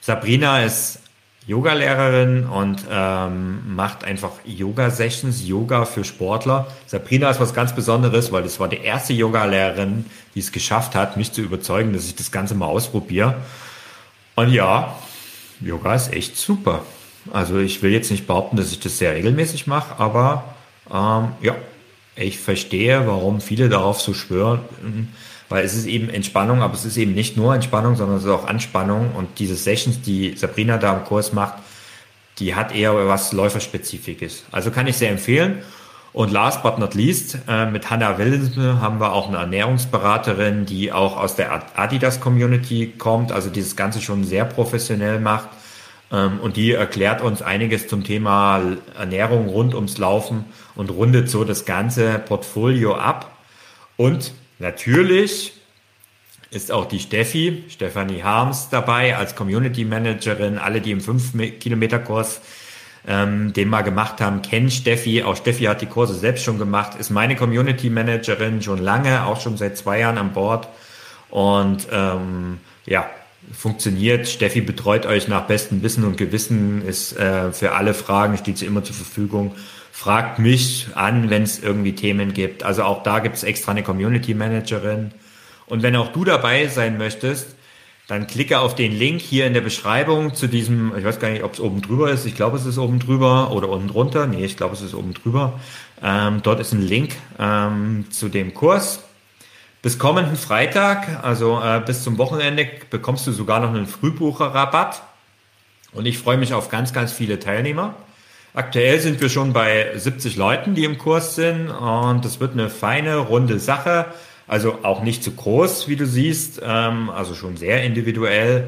Sabrina ist Yoga-Lehrerin und ähm, macht einfach Yoga-Sessions, Yoga für Sportler. Sabrina ist was ganz Besonderes, weil das war die erste Yoga-Lehrerin, die es geschafft hat, mich zu überzeugen, dass ich das Ganze mal ausprobiere. Und ja, Yoga ist echt super. Also ich will jetzt nicht behaupten, dass ich das sehr regelmäßig mache, aber ähm, ja, ich verstehe, warum viele darauf so schwören, weil es ist eben Entspannung, aber es ist eben nicht nur Entspannung, sondern es ist auch Anspannung und diese Sessions, die Sabrina da im Kurs macht, die hat eher was Läuferspezifisches. Also kann ich sehr empfehlen. Und last but not least, äh, mit Hannah Wilson haben wir auch eine Ernährungsberaterin, die auch aus der Adidas Community kommt, also dieses Ganze schon sehr professionell macht. Ähm, und die erklärt uns einiges zum Thema Ernährung rund ums Laufen und rundet so das ganze Portfolio ab. Und Natürlich ist auch die Steffi, Stefanie Harms dabei als Community Managerin. Alle, die im 5-Kilometer-Kurs ähm, den mal gemacht haben, kennen Steffi. Auch Steffi hat die Kurse selbst schon gemacht, ist meine Community Managerin schon lange, auch schon seit zwei Jahren an Bord. Und ähm, ja, funktioniert. Steffi betreut euch nach bestem Wissen und Gewissen, ist äh, für alle Fragen, steht sie immer zur Verfügung fragt mich an, wenn es irgendwie Themen gibt. Also auch da gibt es extra eine Community Managerin. Und wenn auch du dabei sein möchtest, dann klicke auf den Link hier in der Beschreibung zu diesem, ich weiß gar nicht, ob es oben drüber ist, ich glaube es ist oben drüber oder unten drunter, nee, ich glaube es ist oben drüber. Ähm, dort ist ein Link ähm, zu dem Kurs. Bis kommenden Freitag, also äh, bis zum Wochenende, bekommst du sogar noch einen Frühbucherrabatt. Und ich freue mich auf ganz, ganz viele Teilnehmer. Aktuell sind wir schon bei 70 Leuten, die im Kurs sind und das wird eine feine, runde Sache. Also auch nicht zu groß, wie du siehst, ähm, also schon sehr individuell.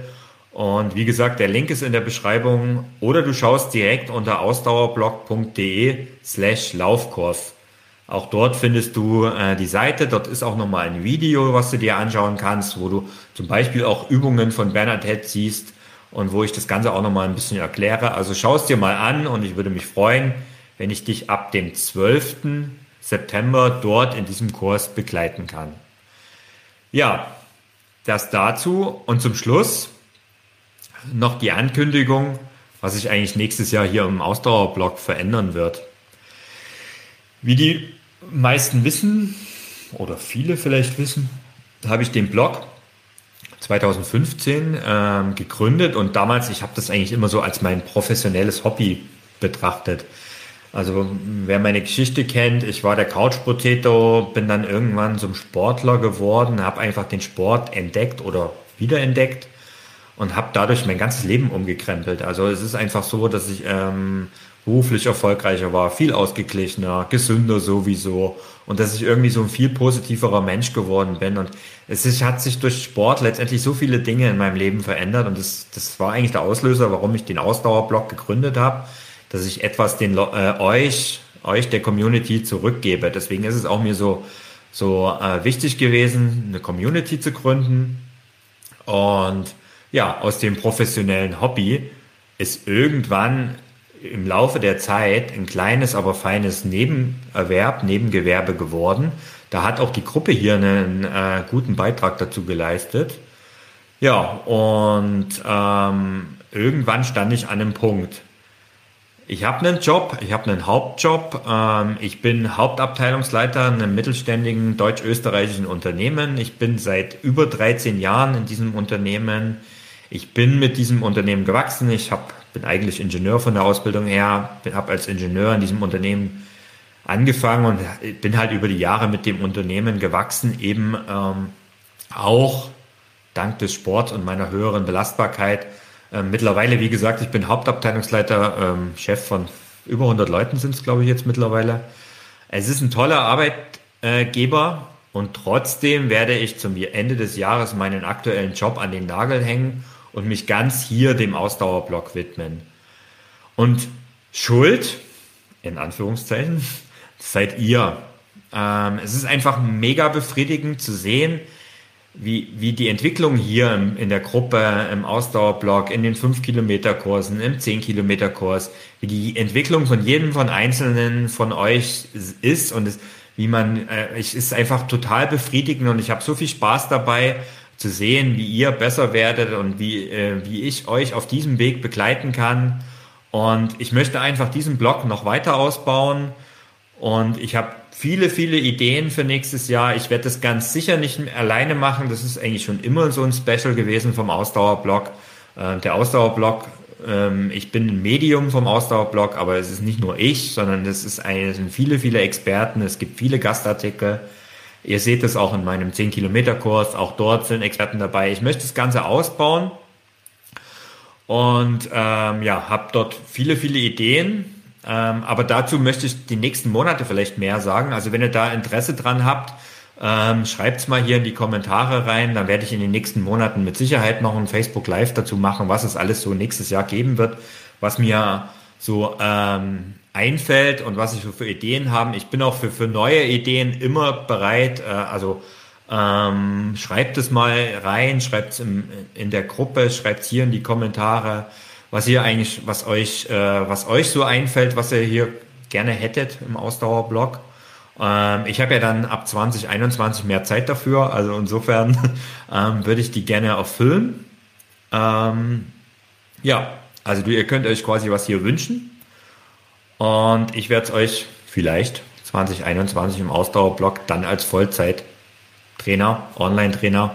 Und wie gesagt, der Link ist in der Beschreibung oder du schaust direkt unter ausdauerblog.de slash Laufkurs. Auch dort findest du äh, die Seite. Dort ist auch nochmal ein Video, was du dir anschauen kannst, wo du zum Beispiel auch Übungen von Bernadette siehst, und wo ich das Ganze auch nochmal ein bisschen erkläre. Also schau es dir mal an und ich würde mich freuen, wenn ich dich ab dem 12. September dort in diesem Kurs begleiten kann. Ja, das dazu und zum Schluss noch die Ankündigung, was sich eigentlich nächstes Jahr hier im Ausdauerblock verändern wird. Wie die meisten wissen oder viele vielleicht wissen, habe ich den Blog 2015 ähm, gegründet und damals, ich habe das eigentlich immer so als mein professionelles Hobby betrachtet. Also wer meine Geschichte kennt, ich war der Couch Potato, bin dann irgendwann zum Sportler geworden, habe einfach den Sport entdeckt oder wiederentdeckt und habe dadurch mein ganzes Leben umgekrempelt. Also es ist einfach so, dass ich ähm, beruflich erfolgreicher war, viel ausgeglichener, gesünder sowieso und dass ich irgendwie so ein viel positiverer Mensch geworden bin und es ist, hat sich durch Sport letztendlich so viele Dinge in meinem Leben verändert und das, das war eigentlich der Auslöser, warum ich den Ausdauerblock gegründet habe, dass ich etwas den äh, euch, euch der Community zurückgebe. Deswegen ist es auch mir so, so äh, wichtig gewesen, eine Community zu gründen und ja, aus dem professionellen Hobby ist irgendwann im Laufe der Zeit ein kleines, aber feines Nebenerwerb, Nebengewerbe geworden. Da hat auch die Gruppe hier einen äh, guten Beitrag dazu geleistet. Ja, und ähm, irgendwann stand ich an einem Punkt. Ich habe einen Job, ich habe einen Hauptjob. Ähm, ich bin Hauptabteilungsleiter in einem mittelständigen deutsch-österreichischen Unternehmen. Ich bin seit über 13 Jahren in diesem Unternehmen. Ich bin mit diesem Unternehmen gewachsen. Ich hab, bin eigentlich Ingenieur von der Ausbildung her, habe als Ingenieur in diesem Unternehmen angefangen und bin halt über die Jahre mit dem Unternehmen gewachsen, eben ähm, auch dank des Sports und meiner höheren Belastbarkeit. Ähm, mittlerweile, wie gesagt, ich bin Hauptabteilungsleiter, ähm, Chef von über 100 Leuten sind es, glaube ich, jetzt mittlerweile. Es ist ein toller Arbeitgeber und trotzdem werde ich zum Ende des Jahres meinen aktuellen Job an den Nagel hängen und mich ganz hier dem Ausdauerblock widmen. Und Schuld, in Anführungszeichen, seid ihr. Ähm, es ist einfach mega befriedigend zu sehen, wie, wie die Entwicklung hier im, in der Gruppe, im Ausdauerblock, in den 5-Kilometer-Kursen, im 10-Kilometer-Kurs, wie die Entwicklung von jedem von Einzelnen von euch ist und es, wie man, äh, es ist einfach total befriedigend und ich habe so viel Spaß dabei zu sehen, wie ihr besser werdet und wie, äh, wie ich euch auf diesem Weg begleiten kann. Und ich möchte einfach diesen Blog noch weiter ausbauen und ich habe viele, viele Ideen für nächstes Jahr. Ich werde das ganz sicher nicht alleine machen. Das ist eigentlich schon immer so ein Special gewesen vom Ausdauerblog. Äh, der Ausdauerblog, ähm, ich bin ein Medium vom Ausdauerblog, aber es ist nicht nur ich, sondern es, ist eine, es sind viele, viele Experten. Es gibt viele Gastartikel. Ihr seht es auch in meinem 10-Kilometer-Kurs. Auch dort sind Experten dabei. Ich möchte das Ganze ausbauen und ähm, ja, habe dort viele, viele Ideen ähm, aber dazu möchte ich die nächsten Monate vielleicht mehr sagen. Also wenn ihr da Interesse dran habt, ähm, schreibt's mal hier in die Kommentare rein. Dann werde ich in den nächsten Monaten mit Sicherheit noch ein Facebook Live dazu machen, was es alles so nächstes Jahr geben wird, was mir so ähm, einfällt und was ich so für Ideen habe. Ich bin auch für, für neue Ideen immer bereit. Äh, also ähm, schreibt es mal rein, schreibt es in der Gruppe, schreibt es hier in die Kommentare was ihr eigentlich, was euch, äh, was euch so einfällt, was ihr hier gerne hättet im Ausdauerblog. Ähm, ich habe ja dann ab 2021 mehr Zeit dafür, also insofern ähm, würde ich die gerne erfüllen. Ähm, ja, also ihr könnt euch quasi was hier wünschen und ich werde es euch vielleicht 2021 im Ausdauerblog dann als Vollzeit-Trainer, Online-Trainer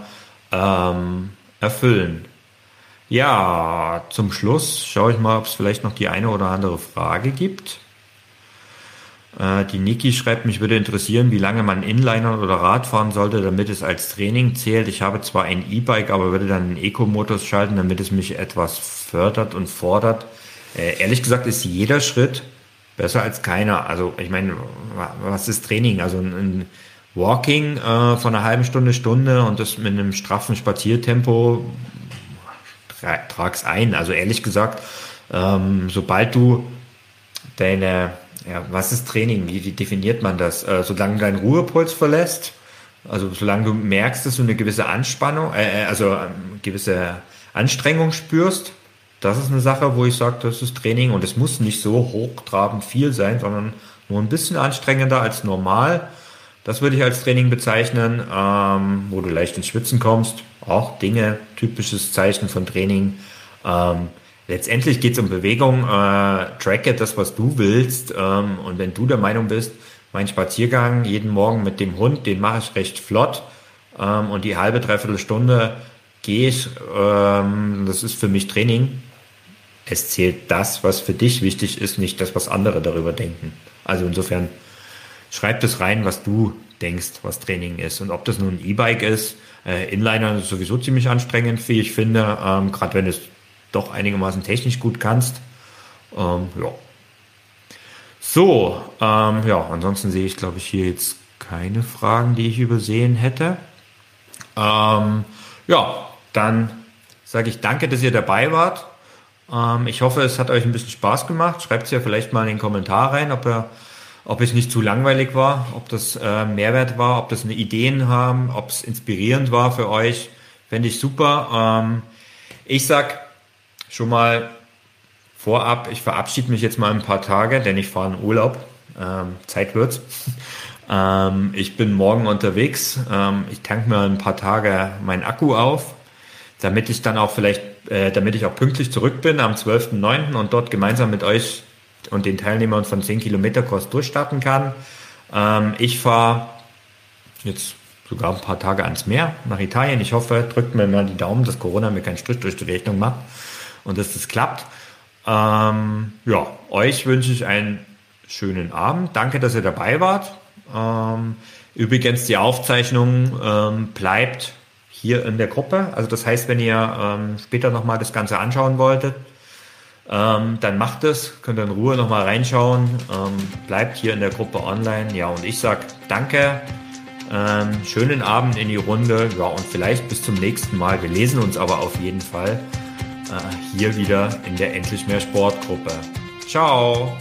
ähm, erfüllen. Ja, zum Schluss schaue ich mal, ob es vielleicht noch die eine oder andere Frage gibt. Äh, die Niki schreibt, mich würde interessieren, wie lange man Inliner oder Rad fahren sollte, damit es als Training zählt. Ich habe zwar ein E-Bike, aber würde dann einen Eco-Modus schalten, damit es mich etwas fördert und fordert. Äh, ehrlich gesagt ist jeder Schritt besser als keiner. Also ich meine, was ist Training? Also ein Walking äh, von einer halben Stunde, Stunde und das mit einem straffen Spaziertempo trag's ein. Also ehrlich gesagt, ähm, sobald du deine, ja, was ist Training? Wie, wie definiert man das? Äh, solange dein Ruhepuls verlässt, also solange du merkst, dass du eine gewisse Anspannung, äh, äh also ähm, gewisse Anstrengung spürst, das ist eine Sache, wo ich sage, das ist Training und es muss nicht so hochtrabend viel sein, sondern nur ein bisschen anstrengender als normal. Das würde ich als Training bezeichnen, ähm, wo du leicht ins Schwitzen kommst. Auch Dinge, typisches Zeichen von Training. Ähm, letztendlich geht es um Bewegung. Äh, tracke das, was du willst. Ähm, und wenn du der Meinung bist, mein Spaziergang jeden Morgen mit dem Hund, den mache ich recht flott. Ähm, und die halbe, dreiviertel Stunde gehe ich, ähm, das ist für mich Training. Es zählt das, was für dich wichtig ist, nicht das, was andere darüber denken. Also insofern schreib das rein, was du denkst, was Training ist. Und ob das nun ein E-Bike ist, äh, Inliner ist sowieso ziemlich anstrengend, wie ich finde, ähm, gerade wenn du es doch einigermaßen technisch gut kannst. Ähm, ja. So, ähm, ja, ansonsten sehe ich, glaube ich, hier jetzt keine Fragen, die ich übersehen hätte. Ähm, ja, dann sage ich danke, dass ihr dabei wart. Ähm, ich hoffe, es hat euch ein bisschen Spaß gemacht. Schreibt es ja vielleicht mal in den Kommentar rein, ob, er, ob es nicht zu langweilig war, ob das äh, Mehrwert war, ob das eine Ideen haben, ob es inspirierend war für euch. Fände ich super. Ähm, ich sag schon mal vorab, ich verabschiede mich jetzt mal ein paar Tage, denn ich fahre in Urlaub. Ähm, Zeit wird's. ähm, ich bin morgen unterwegs. Ähm, ich tanke mir ein paar Tage meinen Akku auf, damit ich dann auch vielleicht, äh, damit ich auch pünktlich zurück bin am 12.09. und dort gemeinsam mit euch und den Teilnehmern von 10 Kilometer Kurs durchstarten kann. Ähm, ich fahre jetzt sogar ein paar Tage ans Meer nach Italien. Ich hoffe, drückt mir mal die Daumen, dass Corona mir keinen Strich durch die Rechnung macht und dass das klappt. Ähm, ja, euch wünsche ich einen schönen Abend. Danke, dass ihr dabei wart. Ähm, übrigens, die Aufzeichnung ähm, bleibt hier in der Gruppe. Also das heißt, wenn ihr ähm, später nochmal das Ganze anschauen wolltet, ähm, dann macht es, könnt in Ruhe nochmal reinschauen. Ähm, bleibt hier in der Gruppe online. Ja, und ich sag danke. Ähm, schönen Abend in die Runde. Ja, und vielleicht bis zum nächsten Mal. Wir lesen uns aber auf jeden Fall äh, hier wieder in der Endlich mehr Sportgruppe. Ciao!